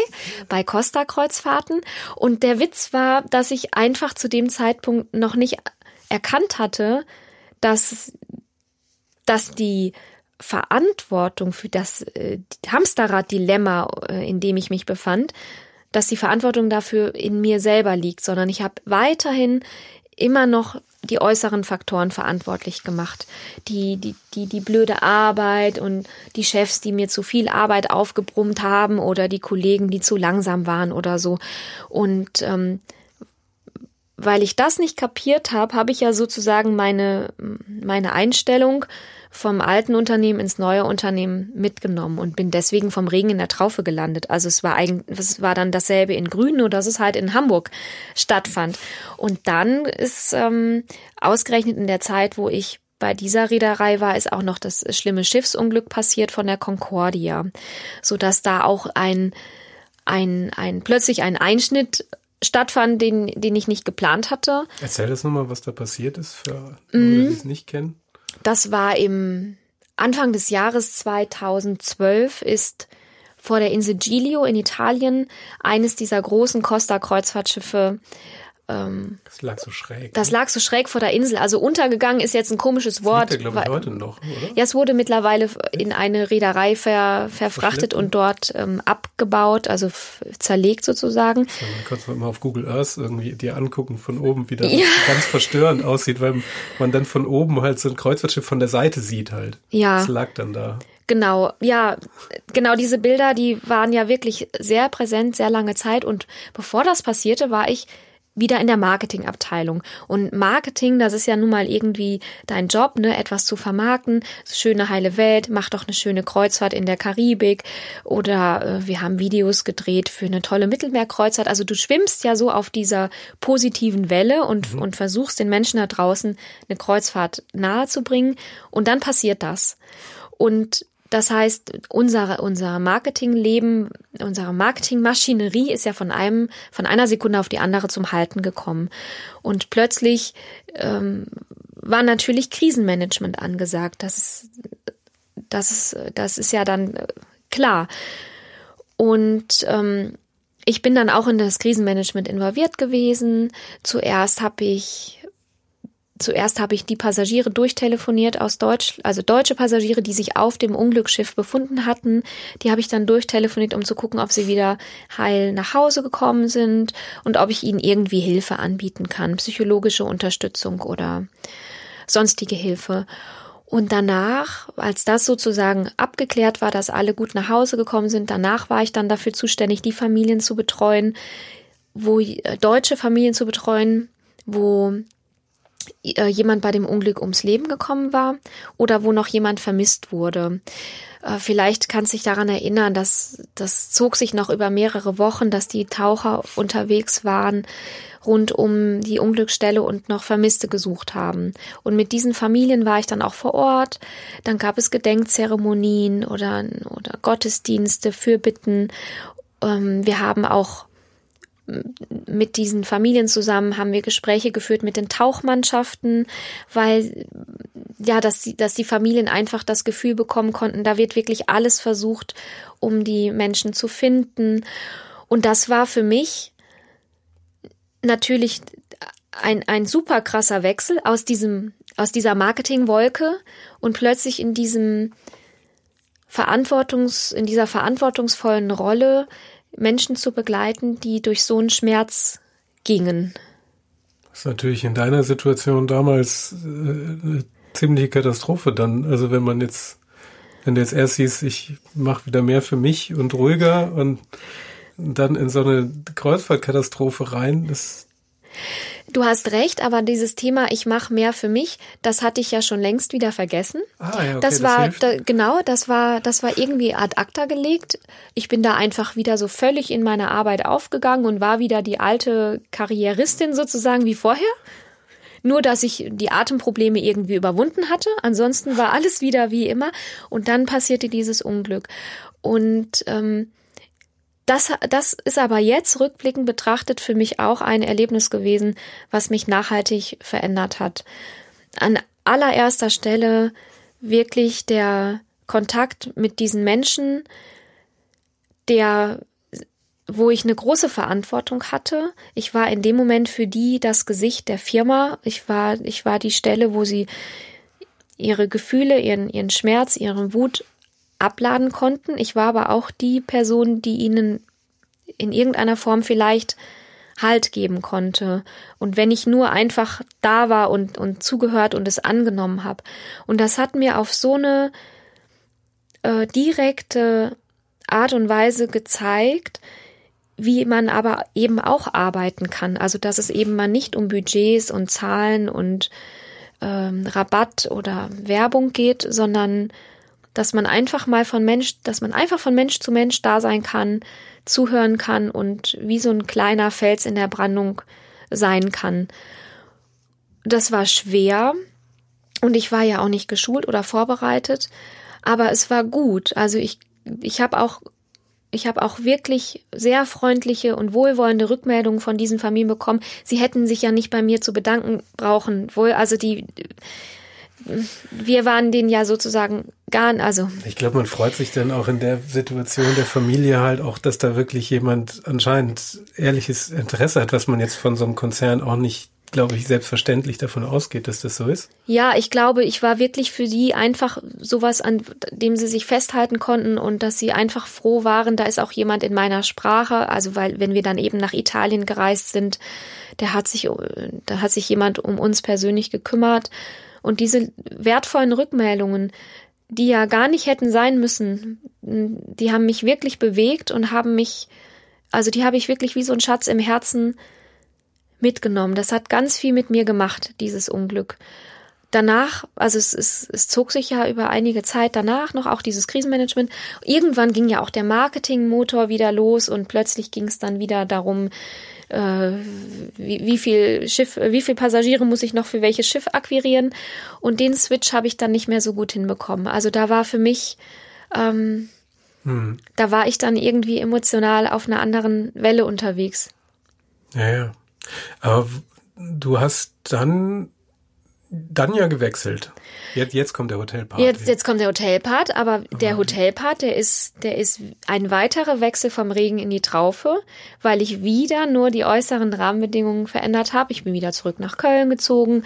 bei Costa Kreuzfahrten. Und der Witz war, dass ich einfach zu dem Zeitpunkt noch nicht erkannt hatte, dass, dass die Verantwortung für das äh, Hamsterrad-Dilemma, äh, in dem ich mich befand, dass die Verantwortung dafür in mir selber liegt, sondern ich habe weiterhin immer noch die äußeren Faktoren verantwortlich gemacht. Die, die, die, die blöde Arbeit und die Chefs, die mir zu viel Arbeit aufgebrummt haben oder die Kollegen, die zu langsam waren oder so. Und ähm, weil ich das nicht kapiert habe, habe ich ja sozusagen meine, meine Einstellung vom alten Unternehmen ins neue Unternehmen mitgenommen und bin deswegen vom Regen in der Traufe gelandet. Also es war eigentlich, es war dann dasselbe in Grün, nur dass es halt in Hamburg stattfand. Und dann ist ähm, ausgerechnet in der Zeit, wo ich bei dieser Reederei war, ist auch noch das schlimme Schiffsunglück passiert von der Concordia, so dass da auch ein ein, ein plötzlich ein Einschnitt stattfand, den, den ich nicht geplant hatte. Erzähl das nochmal, was da passiert ist für mhm. Leute, die es nicht kennen. Das war im Anfang des Jahres 2012 ist vor der Insel Giglio in Italien eines dieser großen Costa-Kreuzfahrtschiffe ähm, das lag so schräg. Das ne? lag so schräg vor der Insel. Also untergegangen ist jetzt ein komisches Wort. Das glaube ich, heute noch, oder? Ja, es wurde mittlerweile in eine Reederei ver, verfrachtet und dort ähm, abgebaut, also zerlegt sozusagen. Ja, man kann es mal auf Google Earth irgendwie dir angucken von oben, wie das ja. <laughs> ganz verstörend aussieht, weil man dann von oben halt so ein Kreuzfahrtschiff von der Seite sieht halt. Ja. Das lag dann da. Genau, ja, genau diese Bilder, die waren ja wirklich sehr präsent, sehr lange Zeit. Und bevor das passierte, war ich wieder in der Marketingabteilung. Und Marketing, das ist ja nun mal irgendwie dein Job, ne, etwas zu vermarkten. Schöne heile Welt, mach doch eine schöne Kreuzfahrt in der Karibik oder äh, wir haben Videos gedreht für eine tolle Mittelmeerkreuzfahrt. Also du schwimmst ja so auf dieser positiven Welle und, mhm. und versuchst den Menschen da draußen eine Kreuzfahrt nahezubringen und dann passiert das. Und das heißt, unser, unser Marketingleben, unsere Marketingmaschinerie ist ja von einem, von einer Sekunde auf die andere zum Halten gekommen. Und plötzlich ähm, war natürlich Krisenmanagement angesagt. Das ist, das ist, das ist ja dann äh, klar. Und ähm, ich bin dann auch in das Krisenmanagement involviert gewesen. Zuerst habe ich Zuerst habe ich die Passagiere durchtelefoniert aus Deutsch, also deutsche Passagiere, die sich auf dem Unglücksschiff befunden hatten. Die habe ich dann durchtelefoniert, um zu gucken, ob sie wieder heil nach Hause gekommen sind und ob ich ihnen irgendwie Hilfe anbieten kann, psychologische Unterstützung oder sonstige Hilfe. Und danach, als das sozusagen abgeklärt war, dass alle gut nach Hause gekommen sind, danach war ich dann dafür zuständig, die Familien zu betreuen, wo äh, deutsche Familien zu betreuen, wo jemand bei dem Unglück ums Leben gekommen war oder wo noch jemand vermisst wurde. Äh, vielleicht kannst du dich daran erinnern, dass das zog sich noch über mehrere Wochen, dass die Taucher unterwegs waren rund um die Unglücksstelle und noch Vermisste gesucht haben. Und mit diesen Familien war ich dann auch vor Ort. Dann gab es Gedenkzeremonien oder, oder Gottesdienste, Fürbitten. Ähm, wir haben auch mit diesen Familien zusammen haben wir Gespräche geführt mit den Tauchmannschaften, weil ja, dass die, dass die Familien einfach das Gefühl bekommen konnten, da wird wirklich alles versucht, um die Menschen zu finden. Und das war für mich natürlich ein, ein super krasser Wechsel aus diesem, aus dieser Marketingwolke und plötzlich in diesem Verantwortungs, in dieser verantwortungsvollen Rolle Menschen zu begleiten, die durch so einen Schmerz gingen. Das ist natürlich in deiner Situation damals äh, eine ziemliche Katastrophe dann. Also wenn man jetzt, wenn du jetzt erst siehst, ich mache wieder mehr für mich und ruhiger und dann in so eine Kreuzfahrtkatastrophe rein, das Du hast recht, aber dieses Thema, ich mache mehr für mich, das hatte ich ja schon längst wieder vergessen. Ah, ja, okay, das war das da, genau, das war das war irgendwie ad acta gelegt. Ich bin da einfach wieder so völlig in meine Arbeit aufgegangen und war wieder die alte Karrieristin sozusagen wie vorher. Nur, dass ich die Atemprobleme irgendwie überwunden hatte. Ansonsten war alles wieder wie immer. Und dann passierte dieses Unglück. Und ähm, das, das ist aber jetzt rückblickend betrachtet für mich auch ein Erlebnis gewesen, was mich nachhaltig verändert hat. An allererster Stelle wirklich der Kontakt mit diesen Menschen, der, wo ich eine große Verantwortung hatte. Ich war in dem Moment für die das Gesicht der Firma. Ich war, ich war die Stelle, wo sie ihre Gefühle, ihren, ihren Schmerz, ihren Wut abladen konnten. Ich war aber auch die Person, die ihnen in irgendeiner Form vielleicht Halt geben konnte. Und wenn ich nur einfach da war und, und zugehört und es angenommen habe. Und das hat mir auf so eine äh, direkte Art und Weise gezeigt, wie man aber eben auch arbeiten kann. Also dass es eben mal nicht um Budgets und Zahlen und ähm, Rabatt oder Werbung geht, sondern dass man einfach mal von Mensch, dass man einfach von Mensch zu Mensch da sein kann, zuhören kann und wie so ein kleiner Fels in der Brandung sein kann. Das war schwer und ich war ja auch nicht geschult oder vorbereitet, aber es war gut. Also ich, ich habe auch ich habe auch wirklich sehr freundliche und wohlwollende Rückmeldungen von diesen Familien bekommen. Sie hätten sich ja nicht bei mir zu bedanken brauchen. Wohl, also die, wir waren denen ja sozusagen gar, also. Ich glaube, man freut sich dann auch in der Situation der Familie halt auch, dass da wirklich jemand anscheinend ehrliches Interesse hat, was man jetzt von so einem Konzern auch nicht glaube ich, selbstverständlich davon ausgeht, dass das so ist. Ja, ich glaube, ich war wirklich für die einfach sowas, an dem sie sich festhalten konnten und dass sie einfach froh waren, da ist auch jemand in meiner Sprache. Also, weil, wenn wir dann eben nach Italien gereist sind, der hat sich, da hat sich jemand um uns persönlich gekümmert. Und diese wertvollen Rückmeldungen, die ja gar nicht hätten sein müssen, die haben mich wirklich bewegt und haben mich, also die habe ich wirklich wie so ein Schatz im Herzen mitgenommen. Das hat ganz viel mit mir gemacht, dieses Unglück. Danach, also es, es, es zog sich ja über einige Zeit danach noch auch dieses Krisenmanagement. Irgendwann ging ja auch der Marketingmotor wieder los und plötzlich ging es dann wieder darum, wie, wie viel Schiff, wie viel Passagiere muss ich noch für welches Schiff akquirieren? Und den Switch habe ich dann nicht mehr so gut hinbekommen. Also da war für mich, ähm, hm. da war ich dann irgendwie emotional auf einer anderen Welle unterwegs. Ja, ja. Aber du hast dann dann ja gewechselt. Jetzt, jetzt kommt der Hotelpart. Jetzt, jetzt kommt der Hotelpart, aber der Hotelpart, der ist, der ist ein weiterer Wechsel vom Regen in die Traufe, weil ich wieder nur die äußeren Rahmenbedingungen verändert habe. Ich bin wieder zurück nach Köln gezogen,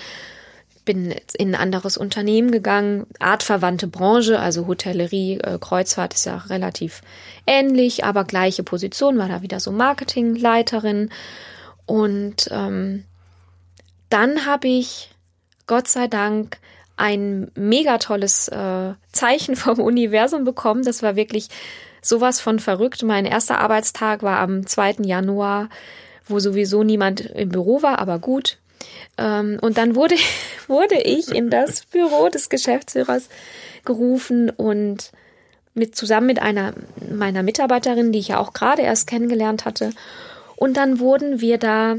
bin in ein anderes Unternehmen gegangen, artverwandte Branche, also Hotellerie, äh, Kreuzfahrt ist ja relativ ähnlich, aber gleiche Position, war da wieder so Marketingleiterin und ähm, dann habe ich Gott sei Dank ein mega tolles äh, Zeichen <laughs> vom Universum bekommen. Das war wirklich sowas von verrückt. Mein erster Arbeitstag war am 2. Januar, wo sowieso niemand im Büro war, aber gut. Ähm, und dann wurde, <laughs> wurde ich in das <laughs> Büro des Geschäftsführers gerufen und mit zusammen mit einer meiner Mitarbeiterin, die ich ja auch gerade erst kennengelernt hatte. Und dann wurden wir da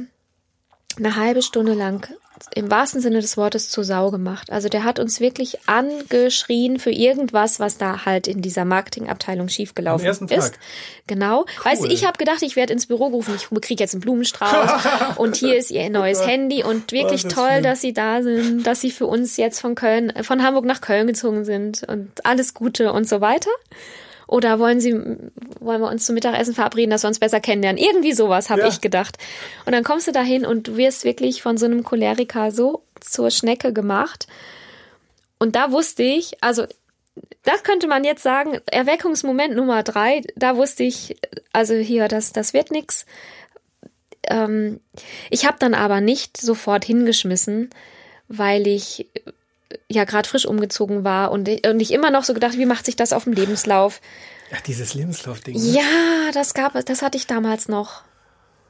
eine halbe Stunde lang im wahrsten Sinne des Wortes zur Sau gemacht. Also der hat uns wirklich angeschrien für irgendwas, was da halt in dieser Marketingabteilung schiefgelaufen ist. Tag. Genau. Cool. Weißt du, ich habe gedacht, ich werde ins Büro gerufen, ich kriege jetzt einen Blumenstrauß <laughs> und hier ist ihr neues Handy und wirklich oh, das toll, dass sie da sind, dass sie für uns jetzt von Köln, von Hamburg nach Köln gezogen sind und alles Gute und so weiter. Oder wollen Sie, wollen wir uns zum Mittagessen verabreden, dass wir uns besser kennenlernen? Irgendwie sowas, habe Ja. ich gedacht. Und dann kommst du dahin und du wirst wirklich von so einem Choleriker so zur Schnecke gemacht. Und da wusste ich, also das könnte man jetzt sagen, Erweckungsmoment Nummer drei, da wusste ich, also hier, das, das wird nix. Ähm, ich habe dann aber nicht sofort hingeschmissen, weil ich ja gerade frisch umgezogen war und, ich- und ich immer noch so gedacht, wie macht sich das auf dem Lebenslauf? Ach, dieses Lebenslaufding. ne? Ja, das gab es, das hatte ich damals noch.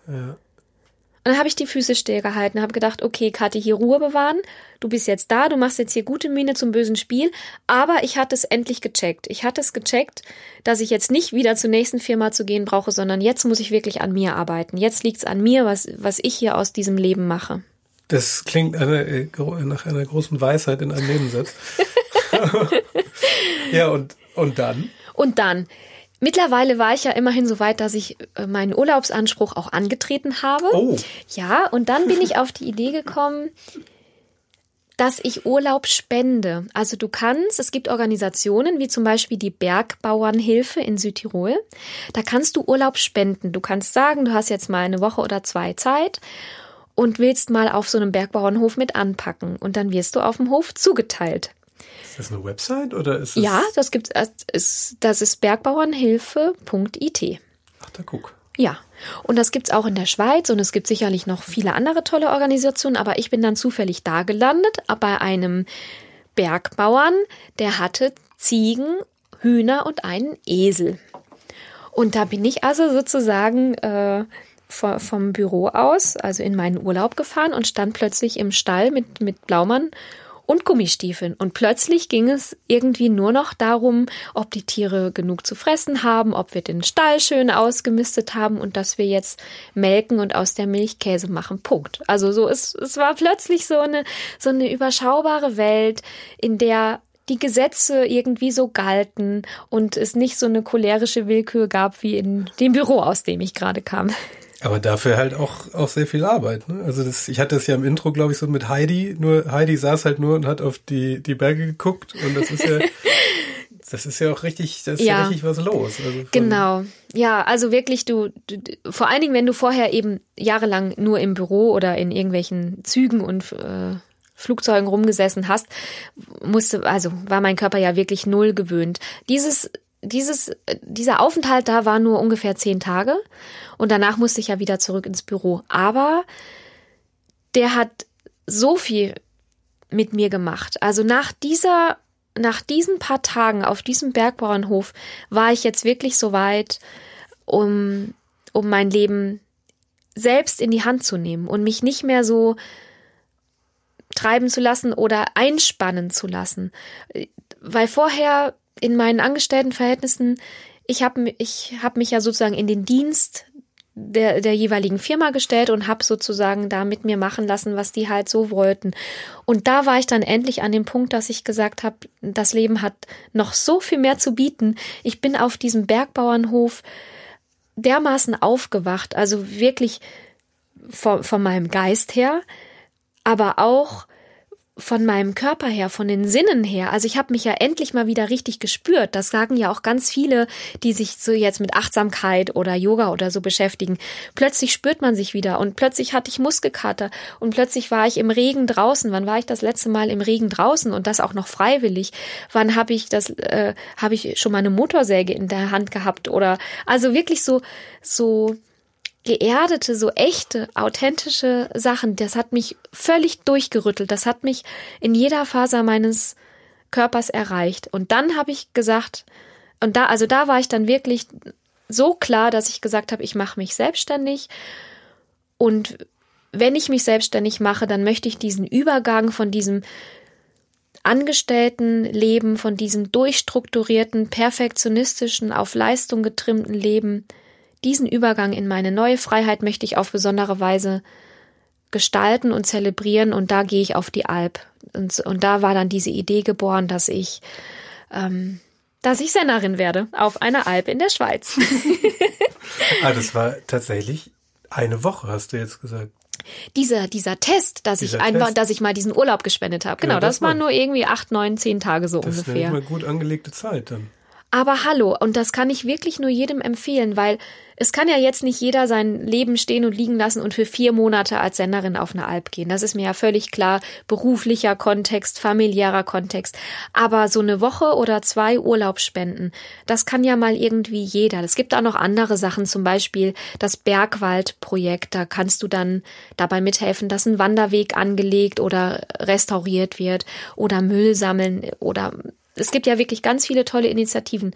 Ja. Und dann habe ich die Füße stillgehalten, habe gedacht, okay, Kathi, hier Ruhe bewahren. Du bist jetzt da, du machst jetzt hier gute Miene zum bösen Spiel. Aber ich hatte es endlich gecheckt. Ich hatte es gecheckt, dass ich jetzt nicht wieder zur nächsten Firma zu gehen brauche, sondern jetzt muss ich wirklich an mir arbeiten. Jetzt liegt's an mir, was, was ich hier aus diesem Leben mache. Das klingt eine, äh, nach einer großen Weisheit in einem Nebensatz. <laughs> ja, und, und dann? Und dann, mittlerweile war ich ja immerhin so weit, dass ich äh, meinen Urlaubsanspruch auch angetreten habe. Oh. Ja, und dann bin ich auf die Idee gekommen, dass ich Urlaub spende. Also du kannst, es gibt Organisationen wie zum Beispiel die Bergbauernhilfe in Südtirol. Da kannst du Urlaub spenden. Du kannst sagen, du hast jetzt mal eine Woche oder zwei Zeit und willst mal auf so einem Bergbauernhof mit anpacken. Und dann wirst du auf dem Hof zugeteilt. Ist das eine Website oder ist es? Ja, das gibt es, das ist bergbauernhilfe.it. Ach, da guck. Ja, und das gibt's auch in der Schweiz und es gibt sicherlich noch viele andere tolle Organisationen, aber ich bin dann zufällig da gelandet bei einem Bergbauern, der hatte Ziegen, Hühner und einen Esel. Und da bin ich also sozusagen äh, vom Büro aus, also in meinen Urlaub gefahren und stand plötzlich im Stall mit, mit Blaumann und Gummistiefeln. Und plötzlich ging es irgendwie nur noch darum, ob die Tiere genug zu fressen haben, ob wir den Stall schön ausgemistet haben und dass wir jetzt melken und aus der Milch Käse machen. Punkt. Also so, es, es war plötzlich so eine, so eine überschaubare Welt, in der die Gesetze irgendwie so galten und es nicht so eine cholerische Willkür gab wie in dem Büro, aus dem ich gerade kam. Aber dafür halt auch, auch sehr viel Arbeit. Ne? Also das, ich hatte es ja im Intro, glaube ich, so mit Heidi. Nur Heidi saß halt nur und hat auf die, die Berge geguckt. Und das ist ja, <laughs> das ist ja auch richtig, das ist ja, Ja. richtig was los. Also Genau. Ja, also wirklich, du, du, vor allen Dingen, wenn du vorher eben jahrelang nur im Büro oder in irgendwelchen Zügen und äh, Flugzeugen rumgesessen hast, musste, also war mein Körper ja wirklich null gewöhnt. Dieses, dieses, äh, dieser Aufenthalt da war nur ungefähr zehn Tage und danach musste ich ja wieder zurück ins Büro. Aber der hat so viel mit mir gemacht. Also nach dieser, nach diesen paar Tagen auf diesem Bergbauernhof war ich jetzt wirklich so weit, um, um mein Leben selbst in die Hand zu nehmen und mich nicht mehr so treiben zu lassen oder einspannen zu lassen. Weil vorher in meinen Angestelltenverhältnissen, ich habe ich hab mich ja sozusagen in den Dienst der, der jeweiligen Firma gestellt und habe sozusagen da mit mir machen lassen, was die halt so wollten. Und da war ich dann endlich an dem Punkt, dass ich gesagt habe, das Leben hat noch so viel mehr zu bieten. Ich bin auf diesem Bergbauernhof dermaßen aufgewacht, also wirklich von, von meinem Geist her, aber auch von meinem Körper her, von den Sinnen her. Also ich habe mich ja endlich mal wieder richtig gespürt. Das sagen ja auch ganz viele, die sich so jetzt mit Achtsamkeit oder Yoga oder so beschäftigen. Plötzlich spürt man sich wieder und plötzlich hatte ich Muskelkater und plötzlich war ich im Regen draußen. Wann war ich das letzte Mal im Regen draußen und das auch noch freiwillig? Wann habe ich das äh, habe ich schon mal eine Motorsäge in der Hand gehabt oder also wirklich so so geerdete, so echte, authentische Sachen, das hat mich völlig durchgerüttelt. Das hat mich in jeder Faser meines Körpers erreicht. Und dann habe ich gesagt, und da, also da war ich dann wirklich so klar, dass ich gesagt habe, ich mache mich selbstständig. Und wenn ich mich selbstständig mache, dann möchte ich diesen Übergang von diesem Angestelltenleben, von diesem durchstrukturierten, perfektionistischen, auf Leistung getrimmten Leben, diesen Übergang in meine neue Freiheit möchte ich auf besondere Weise gestalten und zelebrieren und da gehe ich auf die Alp. Und, und da war dann diese Idee geboren, dass ich, ähm, dass ich Sennerin werde auf einer Alp in der Schweiz. <laughs> Ah, das war tatsächlich eine Woche, hast du jetzt gesagt. dieser, dieser Test, dass Dieser ich einfach, dass ich mal diesen Urlaub gespendet habe. Genau, Genau, das, das waren war- nur irgendwie acht, neun, zehn Tage so Das ist ungefähr. nämlich mal gut angelegte Zeit dann. Aber hallo, und das kann ich wirklich nur jedem empfehlen, weil es kann ja jetzt nicht jeder sein Leben stehen und liegen lassen und für vier Monate als Senderin auf eine Alp gehen. Das ist mir ja völlig klar. Beruflicher Kontext, familiärer Kontext. Aber so eine Woche oder zwei Urlaub spenden, das kann ja mal irgendwie jeder. Es gibt auch noch andere Sachen, zum Beispiel das Bergwaldprojekt. Da kannst du dann dabei mithelfen, dass ein Wanderweg angelegt oder restauriert wird oder Müll sammeln oder es gibt ja wirklich ganz viele tolle Initiativen.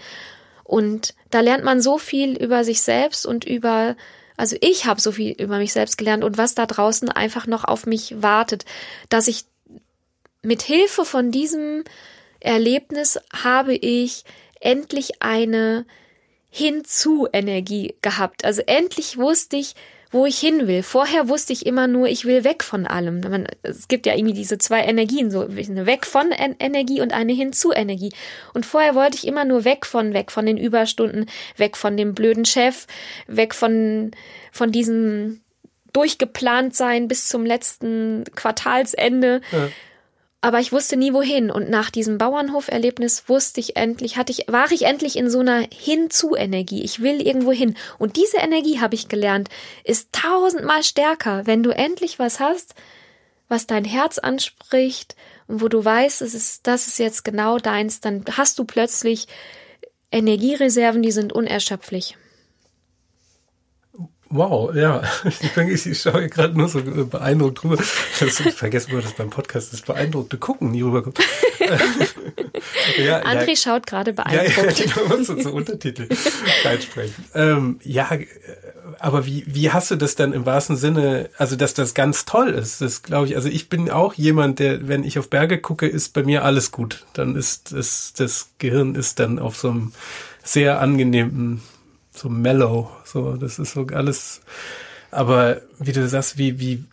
Und da lernt man so viel über sich selbst und über, also ich habe so viel über mich selbst gelernt und was da draußen einfach noch auf mich wartet, dass ich mit Hilfe von diesem Erlebnis habe ich endlich eine Hinzu-Energie gehabt. Also endlich wusste ich, wo ich hin will. Vorher wusste ich immer nur, ich will weg von allem. Es gibt ja irgendwie diese zwei Energien, so eine weg von Energie und eine hinzu Energie. Und vorher wollte ich immer nur weg von, weg von den Überstunden, weg von dem blöden Chef, weg von, von diesem durchgeplant sein bis zum letzten Quartalsende. Ja aber ich wusste nie wohin. Und nach diesem Bauernhoferlebnis wusste ich endlich, hatte ich, war ich endlich in so einer Hinzu-Energie. Ich will irgendwo hin. Und diese Energie, habe ich gelernt, ist tausendmal stärker, wenn du endlich was hast, was dein Herz anspricht und wo du weißt, es ist, das ist jetzt genau deins, dann hast du plötzlich Energiereserven, die sind unerschöpflich. Wow, ja. <laughs> Ich, ich schaue gerade nur so beeindruckt drüber. Das, ich vergesse immer, dass beim Podcast das beeindruckte Gucken nie rüberkommt. <laughs> ja, André ja, schaut gerade beeindruckt. Ja, ja, genau, musst du so Untertitel reinsprechen. Ähm, ja, aber wie, wie hast du das dann im wahrsten Sinne, also dass das ganz toll ist, das glaube ich, also ich bin auch jemand, der, wenn ich auf Berge gucke, ist bei mir alles gut. Dann ist das, das Gehirn ist dann auf so einem sehr angenehmen so mellow, so, das ist so alles, aber wie du sagst, wie, wie,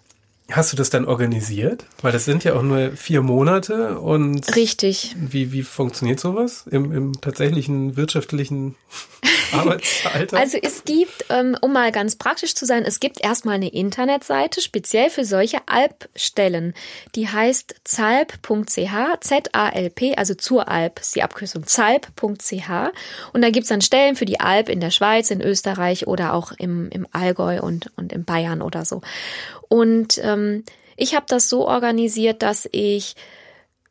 Hast du das dann organisiert? Weil das sind ja auch nur vier Monate und. Richtig. Wie, wie funktioniert sowas im, im tatsächlichen wirtschaftlichen <laughs> Arbeitsalter? Also es gibt, ähm, um mal ganz praktisch zu sein, es gibt erstmal eine Internetseite speziell für solche Alpstellen. Die heißt zalp.ch, Z-A-L-P, also zur Alp, ist die Abkürzung zalp.ch. Und da gibt's dann Stellen für die Alp in der Schweiz, in Österreich oder auch im, im Allgäu und, und in Bayern oder so. Und ähm, ich habe das so organisiert, dass ich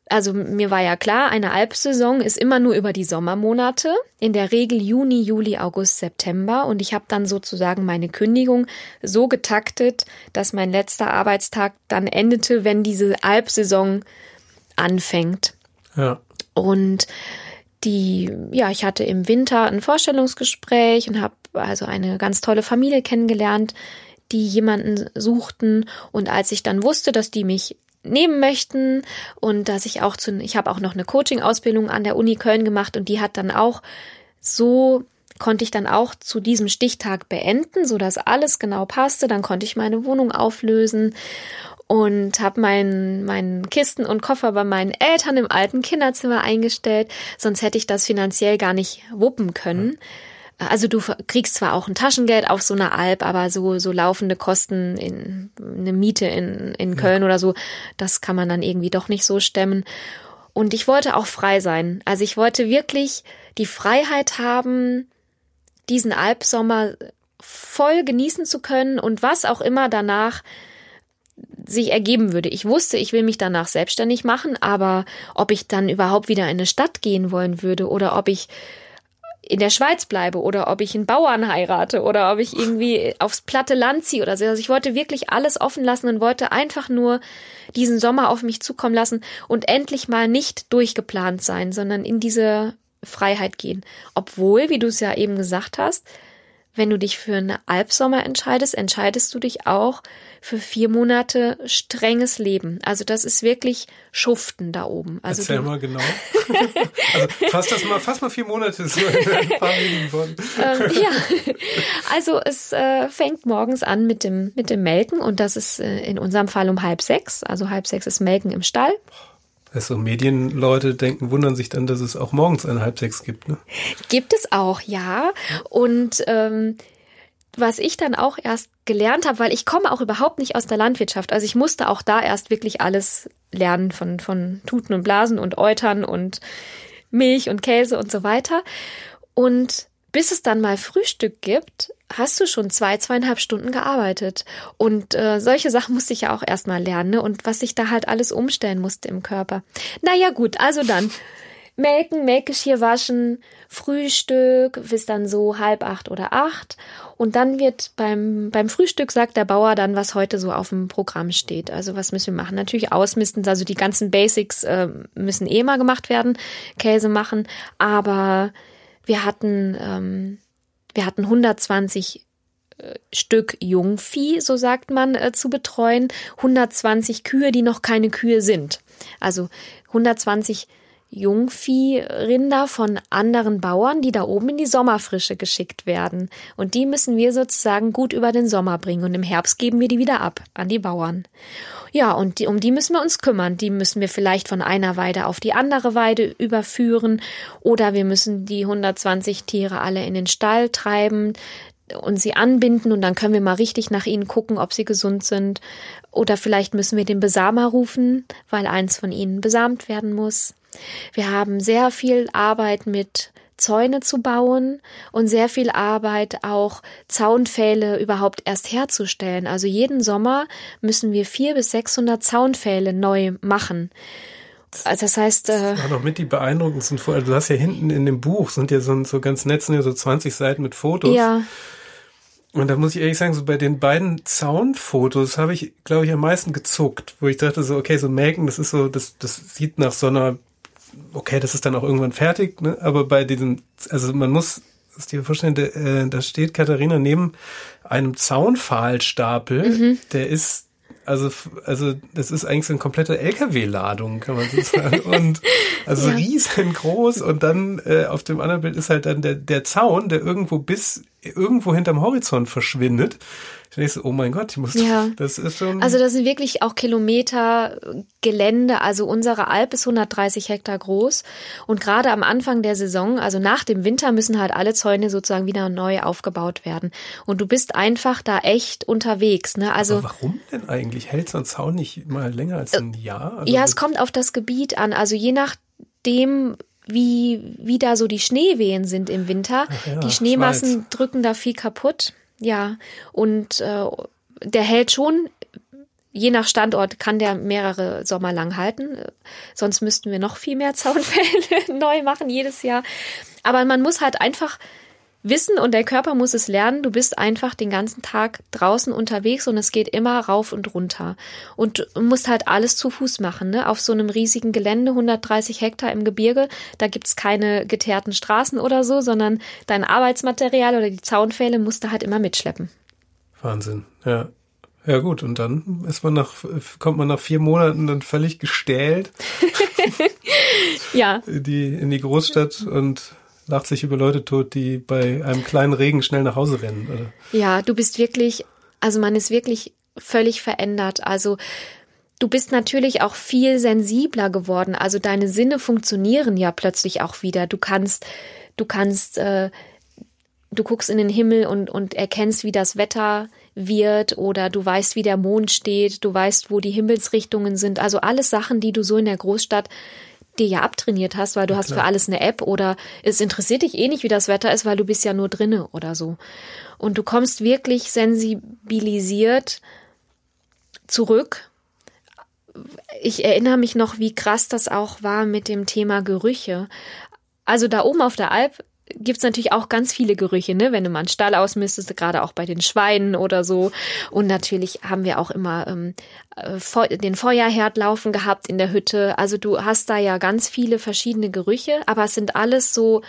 also mir war ja klar, eine Alpsaison ist immer nur über die Sommermonate, in der Regel Juni, Juli, August, September. Und ich habe dann sozusagen meine Kündigung so getaktet, dass mein letzter Arbeitstag dann endete, wenn diese Alpsaison anfängt. Ja. Und die, ja, ich hatte im Winter ein Vorstellungsgespräch und habe also eine ganz tolle Familie kennengelernt, die jemanden suchten. Und als ich dann wusste, dass die mich nehmen möchten und dass ich auch zu, ich habe auch noch eine Coaching-Ausbildung an der Uni Köln gemacht und die hat dann auch so konnte ich dann auch zu diesem Stichtag beenden, so dass alles genau passte. Dann konnte ich meine Wohnung auflösen und habe meinen meinen Kisten und Koffer bei meinen Eltern im alten Kinderzimmer eingestellt. Sonst hätte ich das finanziell gar nicht wuppen können. Ja. Also du kriegst zwar auch ein Taschengeld auf so einer Alp, aber so, so laufende Kosten in eine Miete in, in Köln ja. oder so, das kann man dann irgendwie doch nicht so stemmen. Und ich wollte auch frei sein. Also ich wollte wirklich die Freiheit haben, diesen Alpsommer voll genießen zu können und was auch immer danach sich ergeben würde. Ich wusste, ich will mich danach selbstständig machen, aber ob ich dann überhaupt wieder in eine Stadt gehen wollen würde oder ob ich in der Schweiz bleibe oder ob ich einen Bauern heirate oder ob ich irgendwie aufs platte Land ziehe oder so. Also ich wollte wirklich alles offen lassen und wollte einfach nur diesen Sommer auf mich zukommen lassen und endlich mal nicht durchgeplant sein, sondern in diese Freiheit gehen. Obwohl, wie du es ja eben gesagt hast, wenn du dich für einen Albsommer entscheidest, entscheidest du dich auch für vier Monate strenges Leben. Also das ist wirklich Schuften da oben. Also Erzähl mal genau. <laughs> also fass das mal, fass mal vier Monate so in ein paar Worten. ähm, ja, also es äh, fängt morgens an mit dem mit dem Melken und das ist äh, in unserem Fall um halb sechs. Also halb sechs ist Melken im Stall. Also Medienleute denken, wundern sich dann, dass es auch morgens eine halb sechs gibt. Ne? Gibt es auch, ja. Und ähm, was ich dann auch erst gelernt habe, weil ich komme auch überhaupt nicht aus der Landwirtschaft. Also ich musste auch da erst wirklich alles lernen von, von Tuten und Blasen und Eutern und Milch und Käse und so weiter. Und bis es dann mal Frühstück gibt, hast du schon zwei, zweieinhalb Stunden gearbeitet. Und äh, solche Sachen musste ich ja auch erstmal lernen, ne? Und was ich da halt alles umstellen musste im Körper. Naja, gut, also dann. <laughs> Melken, Melkgeschirr waschen, Frühstück bis dann so halb acht oder acht. Und dann wird beim, beim Frühstück sagt der Bauer dann, was heute so auf dem Programm steht. Also was müssen wir machen? Natürlich ausmisten, also die ganzen Basics äh, müssen eh mal gemacht werden, Käse machen. Aber wir hatten, ähm, wir hatten 120 äh, Stück Jungvieh, so sagt man, äh, zu betreuen, 120 Kühe, die noch keine Kühe sind. Also 120 Jungviehrinder von anderen Bauern, die da oben in die Sommerfrische geschickt werden. Und die müssen wir sozusagen gut über den Sommer bringen. Und im Herbst geben wir die wieder ab an die Bauern. Ja, und die, um die müssen wir uns kümmern. Die müssen wir vielleicht von einer Weide auf die andere Weide überführen. Oder wir müssen die 120 Tiere alle in den Stall treiben und sie anbinden und dann können wir mal richtig nach ihnen gucken, ob sie gesund sind. Oder vielleicht müssen wir den Besamer rufen, weil eins von ihnen besamt werden muss. Wir haben sehr viel Arbeit mit Zäune zu bauen und sehr viel Arbeit auch Zaunpfähle überhaupt erst herzustellen. Also jeden Sommer müssen wir vier bis sechshundert Zaunpfähle neu machen. Also das heißt, äh, das war noch mit die beeindruckendsten Fotos. Du hast ja hinten in dem Buch sind ja so, so ganz nett, sind ja so 20 Seiten mit Fotos. Ja. Und da muss ich ehrlich sagen, so bei den beiden Zaunfotos habe ich, glaube ich, am meisten gezuckt, wo ich dachte so, okay, so Melken, das ist so, das, das sieht nach so einer okay, das ist dann auch irgendwann fertig, ne? aber bei diesem, also man muss es dir vorstellen, da, äh, da steht Katharina neben einem Zaunpfahlstapel, mhm. der ist also, also das ist eigentlich so eine komplette LKW-Ladung, kann man so sagen. Und also <laughs> ja. riesengroß. Und dann äh, auf dem anderen Bild ist halt dann der, der Zaun, der irgendwo bis irgendwo hinterm Horizont verschwindet. So, oh mein Gott, ich muss, ja. das ist schon. Also das sind wirklich auch Kilometer Gelände. Also unsere Alp ist 130 Hektar groß. Und gerade am Anfang der Saison, also nach dem Winter, müssen halt alle Zäune sozusagen wieder neu aufgebaut werden. Und du bist einfach da echt unterwegs. Ne? Also Aber warum denn eigentlich? Hält so ein Zaun nicht mal länger als ein Jahr? Also ja, es kommt auf das Gebiet an. Also je nachdem, wie, wie da so die Schneewehen sind im Winter. Ja, die Schneemassen drücken da viel kaputt. Ja, und äh, der hält schon, je nach Standort kann der mehrere Sommer lang halten. Sonst müssten wir noch viel mehr <laughs> Zaunfälle neu machen jedes Jahr. Aber man muss halt einfach wissen und der Körper muss es lernen, du bist einfach den ganzen Tag draußen unterwegs und es geht immer rauf und runter. Und du musst halt alles zu Fuß machen, ne? Auf so einem riesigen Gelände, 130 Hektar im Gebirge, da gibt's keine geteerten Straßen oder so, sondern dein Arbeitsmaterial oder die Zaunpfähle musst du halt immer mitschleppen. Wahnsinn, ja. Ja gut, und dann ist man nach, kommt man nach vier Monaten dann völlig gestählt. <laughs> ja. In die, in die Großstadt und lacht sich über Leute tot, die bei einem kleinen Regen schnell nach Hause rennen. Oder? Ja, du bist wirklich, also man ist wirklich völlig verändert. Also du bist natürlich auch viel sensibler geworden. Also deine Sinne funktionieren ja plötzlich auch wieder. Du kannst, du kannst, äh, du guckst in den Himmel und, und erkennst, wie das Wetter wird oder du weißt, wie der Mond steht, du weißt, wo die Himmelsrichtungen sind. Also alles Sachen, die du so in der Großstadt dir ja abtrainiert hast, weil du ja, hast für alles eine App oder es interessiert dich eh nicht, wie das Wetter ist, weil du bist ja nur drinne oder so. Und du kommst wirklich sensibilisiert zurück. Ich erinnere mich noch, wie krass das auch war mit dem Thema Gerüche. Also da oben auf der Alp gibt's natürlich auch ganz viele Gerüche, ne? Wenn du mal einen Stall ausmistest, gerade auch bei den Schweinen oder so. Und natürlich haben wir auch immer ähm, äh, den Feuerherd laufen gehabt in der Hütte. Also du hast da ja ganz viele verschiedene Gerüche, aber es sind alles so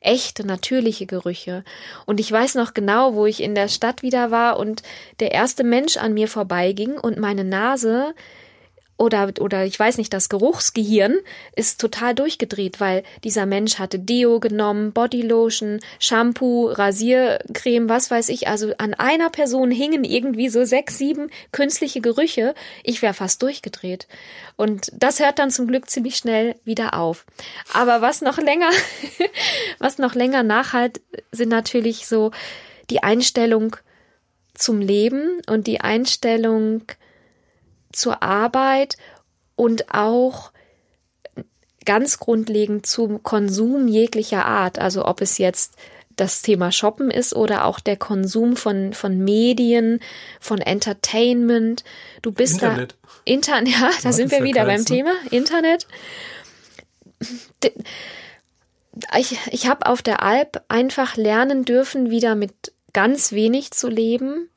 echte, natürliche Gerüche. Und ich weiß noch genau, wo ich in der Stadt wieder war und der erste Mensch an mir vorbeiging und meine Nase oder, oder ich weiß nicht, das Geruchsgehirn ist total durchgedreht, weil dieser Mensch hatte Deo genommen, Bodylotion, Shampoo, Rasiercreme, was weiß ich. Also an einer Person hingen irgendwie so sechs, sieben künstliche Gerüche. Ich wäre fast durchgedreht. Und das hört dann zum Glück ziemlich schnell wieder auf. Aber was noch länger, <laughs> was noch länger nachhalt, sind natürlich so die Einstellung zum Leben und die Einstellung zur Arbeit und auch ganz grundlegend zum Konsum jeglicher Art. Also ob es jetzt das Thema Shoppen ist oder auch der Konsum von, von Medien, von Entertainment. Du bist Internet. da. Internet, <laughs> ja, da sind wir wieder beim Thema. Internet. Ich, ich habe auf der Alp einfach lernen dürfen, wieder mit ganz wenig zu leben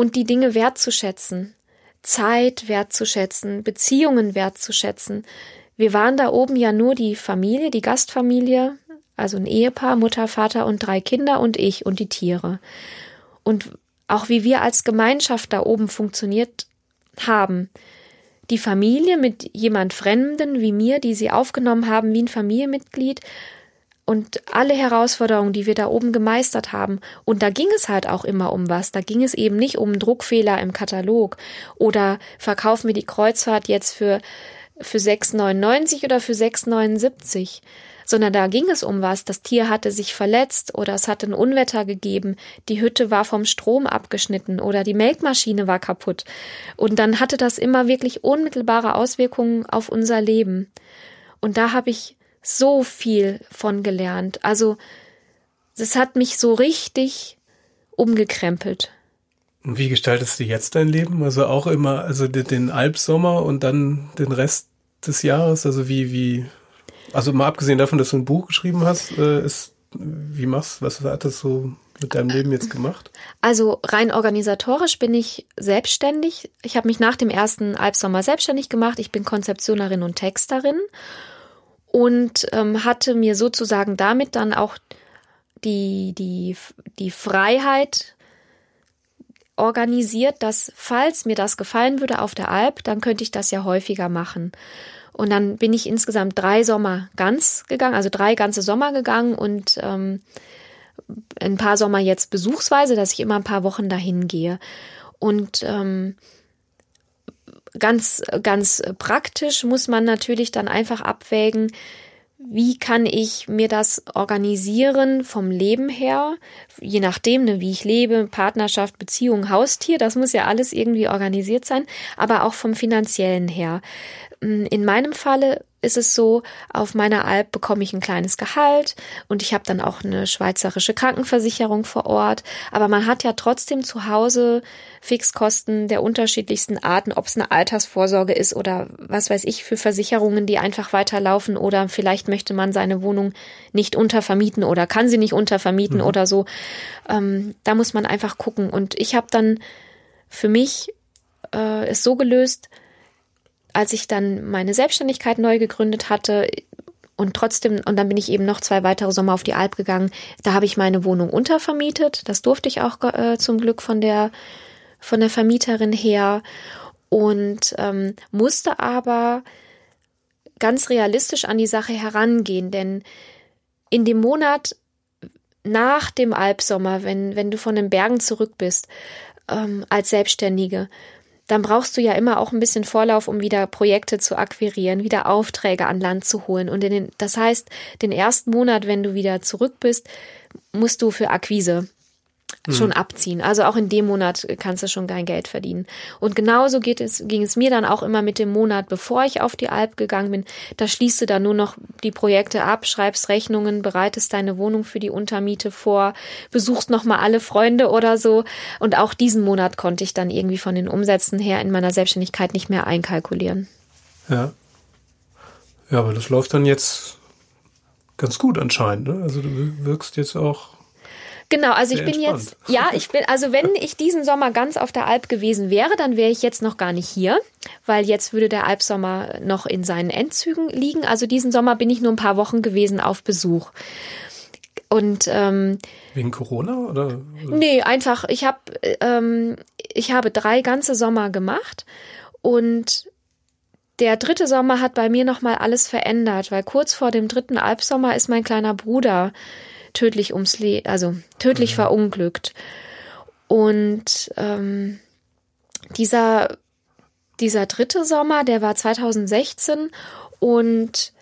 und die Dinge wertzuschätzen. Zeit wertzuschätzen, Beziehungen wertzuschätzen. Wir waren da oben ja nur die Familie, die Gastfamilie, also ein Ehepaar, Mutter, Vater und drei Kinder und ich und die Tiere. Und auch wie wir als Gemeinschaft da oben funktioniert haben. Die Familie mit jemand Fremden wie mir, die sie aufgenommen haben wie ein Familienmitglied, und alle Herausforderungen, die wir da oben gemeistert haben. Und da ging es halt auch immer um was. Da ging es eben nicht um Druckfehler im Katalog oder verkauf mir die Kreuzfahrt jetzt für, für 6,99 oder für 6,79 sondern da ging es um was. Das Tier hatte sich verletzt oder es hatte ein Unwetter gegeben, die Hütte war vom Strom abgeschnitten oder die Melkmaschine war kaputt. Und dann hatte das immer wirklich unmittelbare Auswirkungen auf unser Leben. Und da habe ich so viel von gelernt. Also, das hat mich so richtig umgekrempelt. Und wie gestaltest du jetzt dein Leben? Also auch immer, also den Albsommer und dann den Rest des Jahres? Also wie, wie, also mal abgesehen davon, dass du ein Buch geschrieben hast, äh, ist, wie machst, was hat das so mit deinem Leben jetzt gemacht? Also rein organisatorisch bin ich selbstständig. Ich habe mich nach dem ersten Albsommer selbstständig gemacht. Ich bin Konzeptionerin und Texterin und ähm, hatte mir sozusagen damit dann auch die, die, die Freiheit organisiert, dass falls mir das gefallen würde auf der Alp, dann könnte ich das ja häufiger machen. Und dann bin ich insgesamt drei Sommer ganz gegangen, also drei ganze Sommer gegangen und ähm, ein paar Sommer jetzt besuchsweise, dass ich immer ein paar Wochen dahin gehe. Und ähm, ganz, ganz praktisch muss man natürlich dann einfach abwägen, wie kann ich mir das organisieren vom Leben her, je nachdem, ne, wie ich lebe, Partnerschaft, Beziehung, Haustier, das muss ja alles irgendwie organisiert sein, aber auch vom finanziellen her. In meinem Falle ist es so, auf meiner Alp bekomme ich ein kleines Gehalt und ich habe dann auch eine schweizerische Krankenversicherung vor Ort. Aber man hat ja trotzdem zu Hause Fixkosten der unterschiedlichsten Arten, ob es eine Altersvorsorge ist oder was weiß ich für Versicherungen, die einfach weiterlaufen oder vielleicht möchte man seine Wohnung nicht untervermieten oder kann sie nicht untervermieten mhm. oder so. Ähm, da muss man einfach gucken. Und ich habe dann für mich äh, es so gelöst, als ich dann meine Selbstständigkeit neu gegründet hatte und trotzdem, und dann bin ich eben noch zwei weitere Sommer auf die Alp gegangen, da habe ich meine Wohnung untervermietet. Das durfte ich auch äh, zum Glück von der, von der Vermieterin her und ähm, musste aber ganz realistisch an die Sache herangehen, denn in dem Monat nach dem Alpsommer, wenn, wenn du von den Bergen zurück bist, ähm, als Selbstständige, dann brauchst du ja immer auch ein bisschen Vorlauf, um wieder Projekte zu akquirieren, wieder Aufträge an Land zu holen. Und in den, das heißt, den ersten Monat, wenn du wieder zurück bist, musst du für Akquise. Schon abziehen. Also auch in dem Monat kannst du schon kein Geld verdienen. Und genauso geht es, ging es mir dann auch immer mit dem Monat, bevor ich auf die Alp gegangen bin. Da schließt du dann nur noch die Projekte ab, schreibst Rechnungen, bereitest deine Wohnung für die Untermiete vor, besuchst nochmal alle Freunde oder so. Und auch diesen Monat konnte ich dann irgendwie von den Umsätzen her in meiner Selbstständigkeit nicht mehr einkalkulieren. Ja. Ja, aber das läuft dann jetzt ganz gut anscheinend. Ne? Also du wirkst jetzt auch Genau, also ich bin entspannt. jetzt, <laughs> ja, ich bin, also wenn ich diesen Sommer ganz auf der Alp gewesen wäre, dann wäre ich jetzt noch gar nicht hier, weil jetzt würde der Alpsommer noch in seinen Endzügen liegen. Also diesen Sommer bin ich nur ein paar Wochen gewesen auf Besuch. Und ähm, wegen Corona oder? Nee, einfach. Ich habe ähm, ich habe drei ganze Sommer gemacht und der dritte Sommer hat bei mir noch mal alles verändert, weil kurz vor dem dritten Alpsommer ist mein kleiner Bruder tödlich ums Le also tödlich mhm. verunglückt. Und ähm, dieser, dieser dritte Sommer, der war 2016 und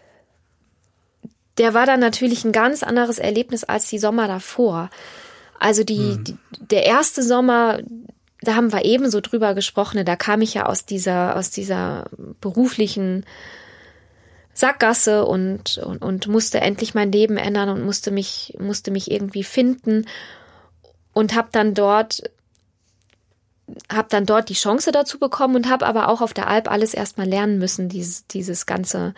der war dann natürlich ein ganz anderes Erlebnis als die Sommer davor. Also die, mhm. die der erste Sommer, da haben wir ebenso drüber gesprochen, da kam ich ja aus dieser, aus dieser beruflichen Sackgasse und, und, und musste endlich mein Leben ändern und musste mich, musste mich irgendwie finden und habe dann dort habe dann dort die Chance dazu bekommen und habe aber auch auf der Alp alles erstmal lernen müssen, dieses, dieses ganze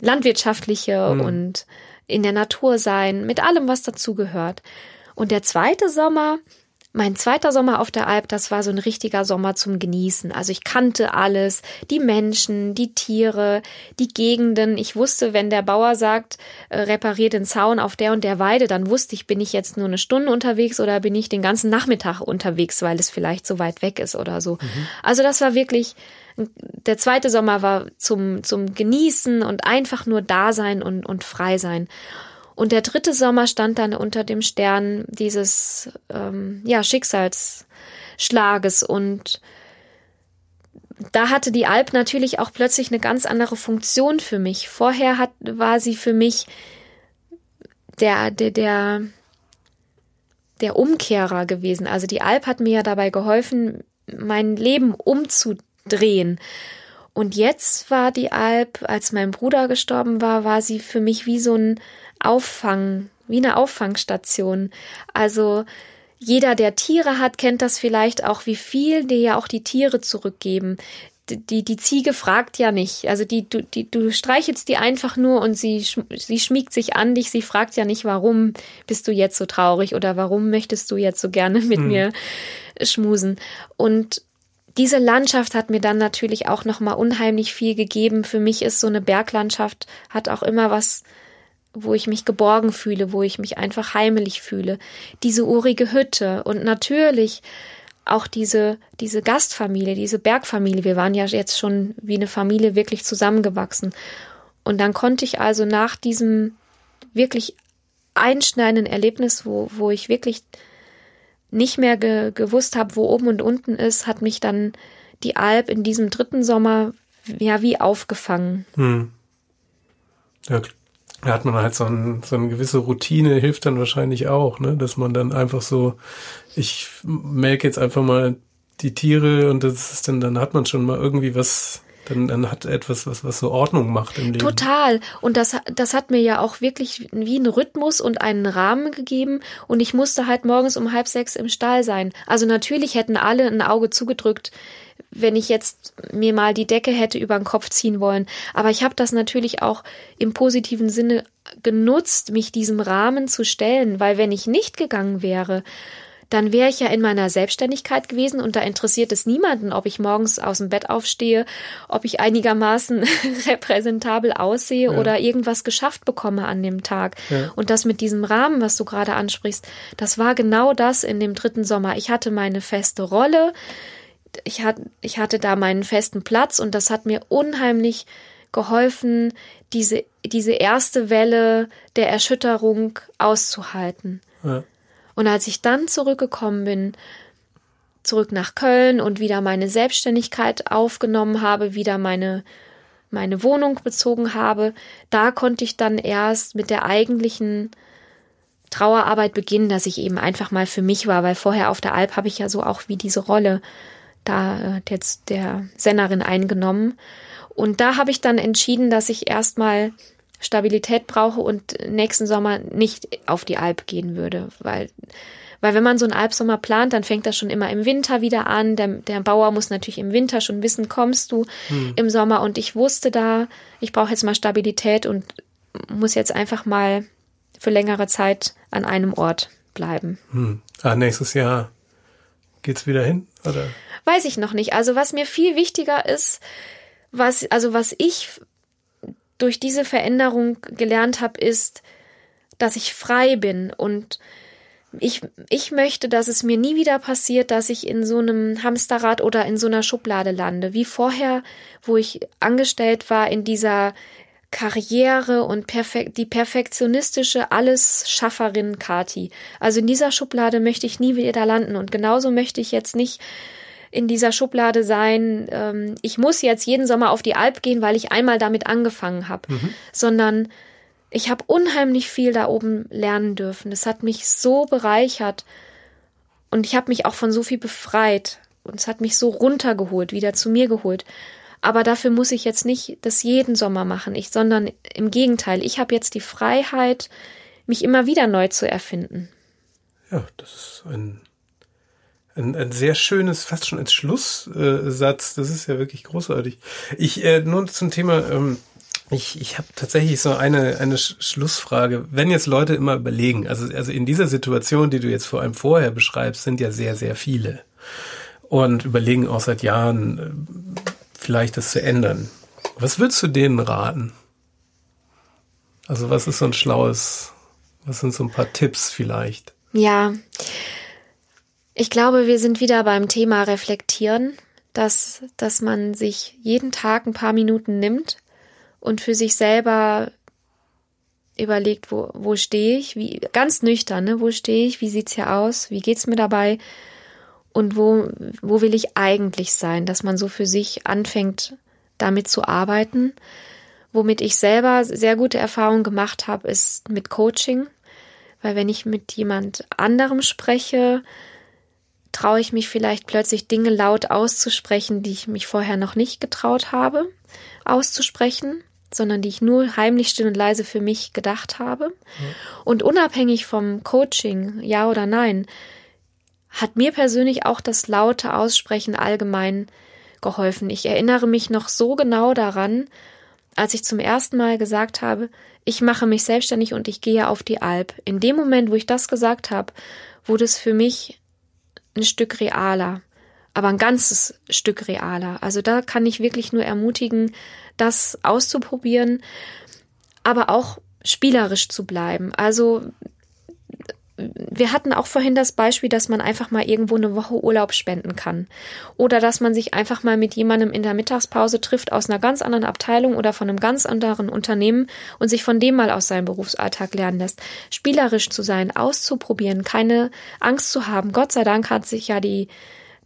landwirtschaftliche mhm. und in der Natur sein, mit allem, was dazugehört. Und der zweite Sommer, mein zweiter Sommer auf der Alp, das war so ein richtiger Sommer zum Genießen. Also ich kannte alles, die Menschen, die Tiere, die Gegenden. Ich wusste, wenn der Bauer sagt, äh, repariert den Zaun auf der und der Weide, dann wusste ich, bin ich jetzt nur eine Stunde unterwegs oder bin ich den ganzen Nachmittag unterwegs, weil es vielleicht so weit weg ist oder so. Mhm. Also das war wirklich, der zweite Sommer war zum, zum Genießen und einfach nur da sein und, und frei sein. Und der dritte Sommer stand dann unter dem Stern dieses ähm, ja, Schicksalsschlages und da hatte die Alp natürlich auch plötzlich eine ganz andere Funktion für mich. Vorher hat, war sie für mich der, der, der, der Umkehrer gewesen. Also die Alp hat mir ja dabei geholfen, mein Leben umzudrehen. Und jetzt war die Alp, als mein Bruder gestorben war, war sie für mich wie so ein Auffang, wie eine Auffangstation. Also jeder, der Tiere hat, kennt das vielleicht auch, wie viel dir ja auch die Tiere zurückgeben. Die, die Ziege fragt ja nicht. Also die, du, die, du streichelst die einfach nur und sie, sie schmiegt sich an dich. Sie fragt ja nicht, warum bist du jetzt so traurig oder warum möchtest du jetzt so gerne mit hm. mir schmusen. Und diese Landschaft hat mir dann natürlich auch nochmal unheimlich viel gegeben. Für mich ist so eine Berglandschaft, hat auch immer was wo ich mich geborgen fühle, wo ich mich einfach heimelig fühle. Diese urige Hütte und natürlich auch diese, diese Gastfamilie, diese Bergfamilie. Wir waren ja jetzt schon wie eine Familie wirklich zusammengewachsen. Und dann konnte ich also nach diesem wirklich einschneidenden Erlebnis, wo, wo ich wirklich nicht mehr ge, gewusst habe, wo oben und unten ist, hat mich dann die Alp in diesem dritten Sommer ja wie aufgefangen. Hm. Ja, da hat man halt so, ein, so eine gewisse Routine, hilft dann wahrscheinlich auch, ne? dass man dann einfach so, ich melke jetzt einfach mal die Tiere und das ist dann, dann hat man schon mal irgendwie was, dann, dann hat etwas, was, was so Ordnung macht im Leben. Total. Und das, das hat mir ja auch wirklich wie einen Rhythmus und einen Rahmen gegeben. Und ich musste halt morgens um halb sechs im Stall sein. Also natürlich hätten alle ein Auge zugedrückt, wenn ich jetzt mir mal die Decke hätte über den Kopf ziehen wollen. Aber ich habe das natürlich auch im positiven Sinne genutzt, mich diesem Rahmen zu stellen, weil wenn ich nicht gegangen wäre, dann wäre ich ja in meiner Selbstständigkeit gewesen und da interessiert es niemanden, ob ich morgens aus dem Bett aufstehe, ob ich einigermaßen <laughs> repräsentabel aussehe ja. oder irgendwas geschafft bekomme an dem Tag. Ja. Und das mit diesem Rahmen, was du gerade ansprichst, das war genau das in dem dritten Sommer. Ich hatte meine feste Rolle ich, hat, ich hatte da meinen festen Platz und das hat mir unheimlich geholfen, diese, diese erste Welle der Erschütterung auszuhalten. Ja. Und als ich dann zurückgekommen bin, zurück nach Köln und wieder meine Selbstständigkeit aufgenommen habe, wieder meine, meine Wohnung bezogen habe, da konnte ich dann erst mit der eigentlichen Trauerarbeit beginnen, dass ich eben einfach mal für mich war, weil vorher auf der Alp habe ich ja so auch wie diese Rolle da äh, jetzt der Sennerin eingenommen. Und da habe ich dann entschieden, dass ich erstmal Stabilität brauche und nächsten Sommer nicht auf die Alp gehen würde, weil weil wenn man so einen Alpsommer plant, dann fängt das schon immer im Winter wieder an. Der, der Bauer muss natürlich im Winter schon wissen, kommst du hm. im Sommer. Und ich wusste da, ich brauche jetzt mal Stabilität und muss jetzt einfach mal für längere Zeit an einem Ort bleiben. Hm. Ah, nächstes Jahr geht's wieder hin, oder? Weiß ich noch nicht. Also was mir viel wichtiger ist, was, also was ich durch diese Veränderung gelernt habe, ist, dass ich frei bin und ich, ich möchte, dass es mir nie wieder passiert, dass ich in so einem Hamsterrad oder in so einer Schublade lande, wie vorher, wo ich angestellt war in dieser Karriere und perfek die perfektionistische Alles-Schafferin Kati. Also in dieser Schublade möchte ich nie wieder landen und genauso möchte ich jetzt nicht in dieser Schublade sein, ähm, ich muss jetzt jeden Sommer auf die Alp gehen, weil ich einmal damit angefangen habe, mhm. sondern ich habe unheimlich viel da oben lernen dürfen. Es hat mich so bereichert und ich habe mich auch von so viel befreit und es hat mich so runtergeholt, wieder zu mir geholt. Aber dafür muss ich jetzt nicht das jeden Sommer machen, ich, sondern im Gegenteil, ich habe jetzt die Freiheit, mich immer wieder neu zu erfinden. Ja, das ist ein, ein, ein sehr schönes, fast schon ein Schlusssatz. Das ist ja wirklich großartig. Ich äh, nur zum Thema. Ähm, ich, ich habe tatsächlich so eine, eine Schlussfrage. Wenn jetzt Leute immer überlegen, also, also in dieser Situation, die du jetzt vor allem vorher beschreibst, sind ja sehr, sehr viele. Und überlegen auch seit Jahren, äh, vielleicht das zu ändern. Was würdest du denen raten? Also was ist so ein schlaues, was sind so ein paar Tipps vielleicht? Ja, ich glaube, wir sind wieder beim Thema Reflektieren, dass, dass man sich jeden Tag ein paar Minuten nimmt und für sich selber überlegt, wo, wo stehe ich, wie, ganz nüchtern, ne? wo stehe ich, wie sieht's hier aus, wie geht's mir dabei und wo, wo will ich eigentlich sein, dass man so für sich anfängt, damit zu arbeiten. Womit ich selber sehr gute Erfahrungen gemacht habe, ist mit Coaching, weil wenn ich mit jemand anderem spreche, traue ich mich vielleicht plötzlich Dinge laut auszusprechen, die ich mich vorher noch nicht getraut habe auszusprechen sondern die ich nur heimlich still und leise für mich gedacht habe. Mhm. Und unabhängig vom Coaching, ja oder nein, hat mir persönlich auch das laute Aussprechen allgemein geholfen. Ich erinnere mich noch so genau daran, als ich zum ersten Mal gesagt habe, ich mache mich selbstständig und ich gehe auf die Alp. In dem Moment, wo ich das gesagt habe, wurde es für mich ein Stück realer, aber ein ganzes Stück realer. Also da kann ich wirklich nur ermutigen, das auszuprobieren, aber auch spielerisch zu bleiben. Also wir hatten auch vorhin das Beispiel, dass man einfach mal irgendwo eine Woche Urlaub spenden kann. Oder dass man sich einfach mal mit jemandem in der Mittagspause trifft aus einer ganz anderen Abteilung oder von einem ganz anderen Unternehmen und sich von dem mal aus seinem Berufsalltag lernen lässt. Spielerisch zu sein, auszuprobieren, keine Angst zu haben. Gott sei Dank hat sich ja die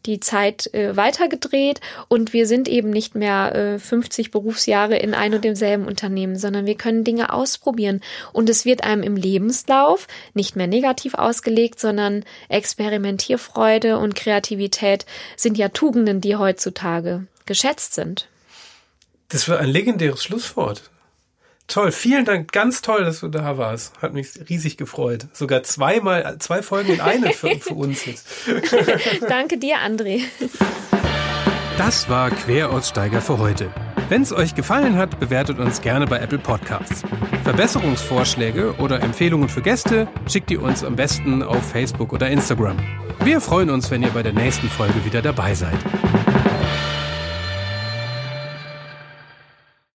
die Zeit äh, weitergedreht und wir sind eben nicht mehr äh, 50 Berufsjahre in ein und demselben Unternehmen, sondern wir können Dinge ausprobieren und es wird einem im Lebenslauf nicht mehr negativ ausgelegt, sondern Experimentierfreude und Kreativität sind ja Tugenden, die heutzutage geschätzt sind. Das war ein legendäres Schlusswort. Toll, vielen Dank, ganz toll, dass du da warst. Hat mich riesig gefreut. Sogar zweimal, zwei Folgen in eine für, für uns jetzt. <laughs> <laughs> Danke dir, André. Das war Queraussteiger für heute. Wenn es euch gefallen hat, bewertet uns gerne bei Apple Podcasts. Verbesserungsvorschläge oder Empfehlungen für Gäste schickt ihr uns am besten auf Facebook oder Instagram. Wir freuen uns, wenn ihr bei der nächsten Folge wieder dabei seid.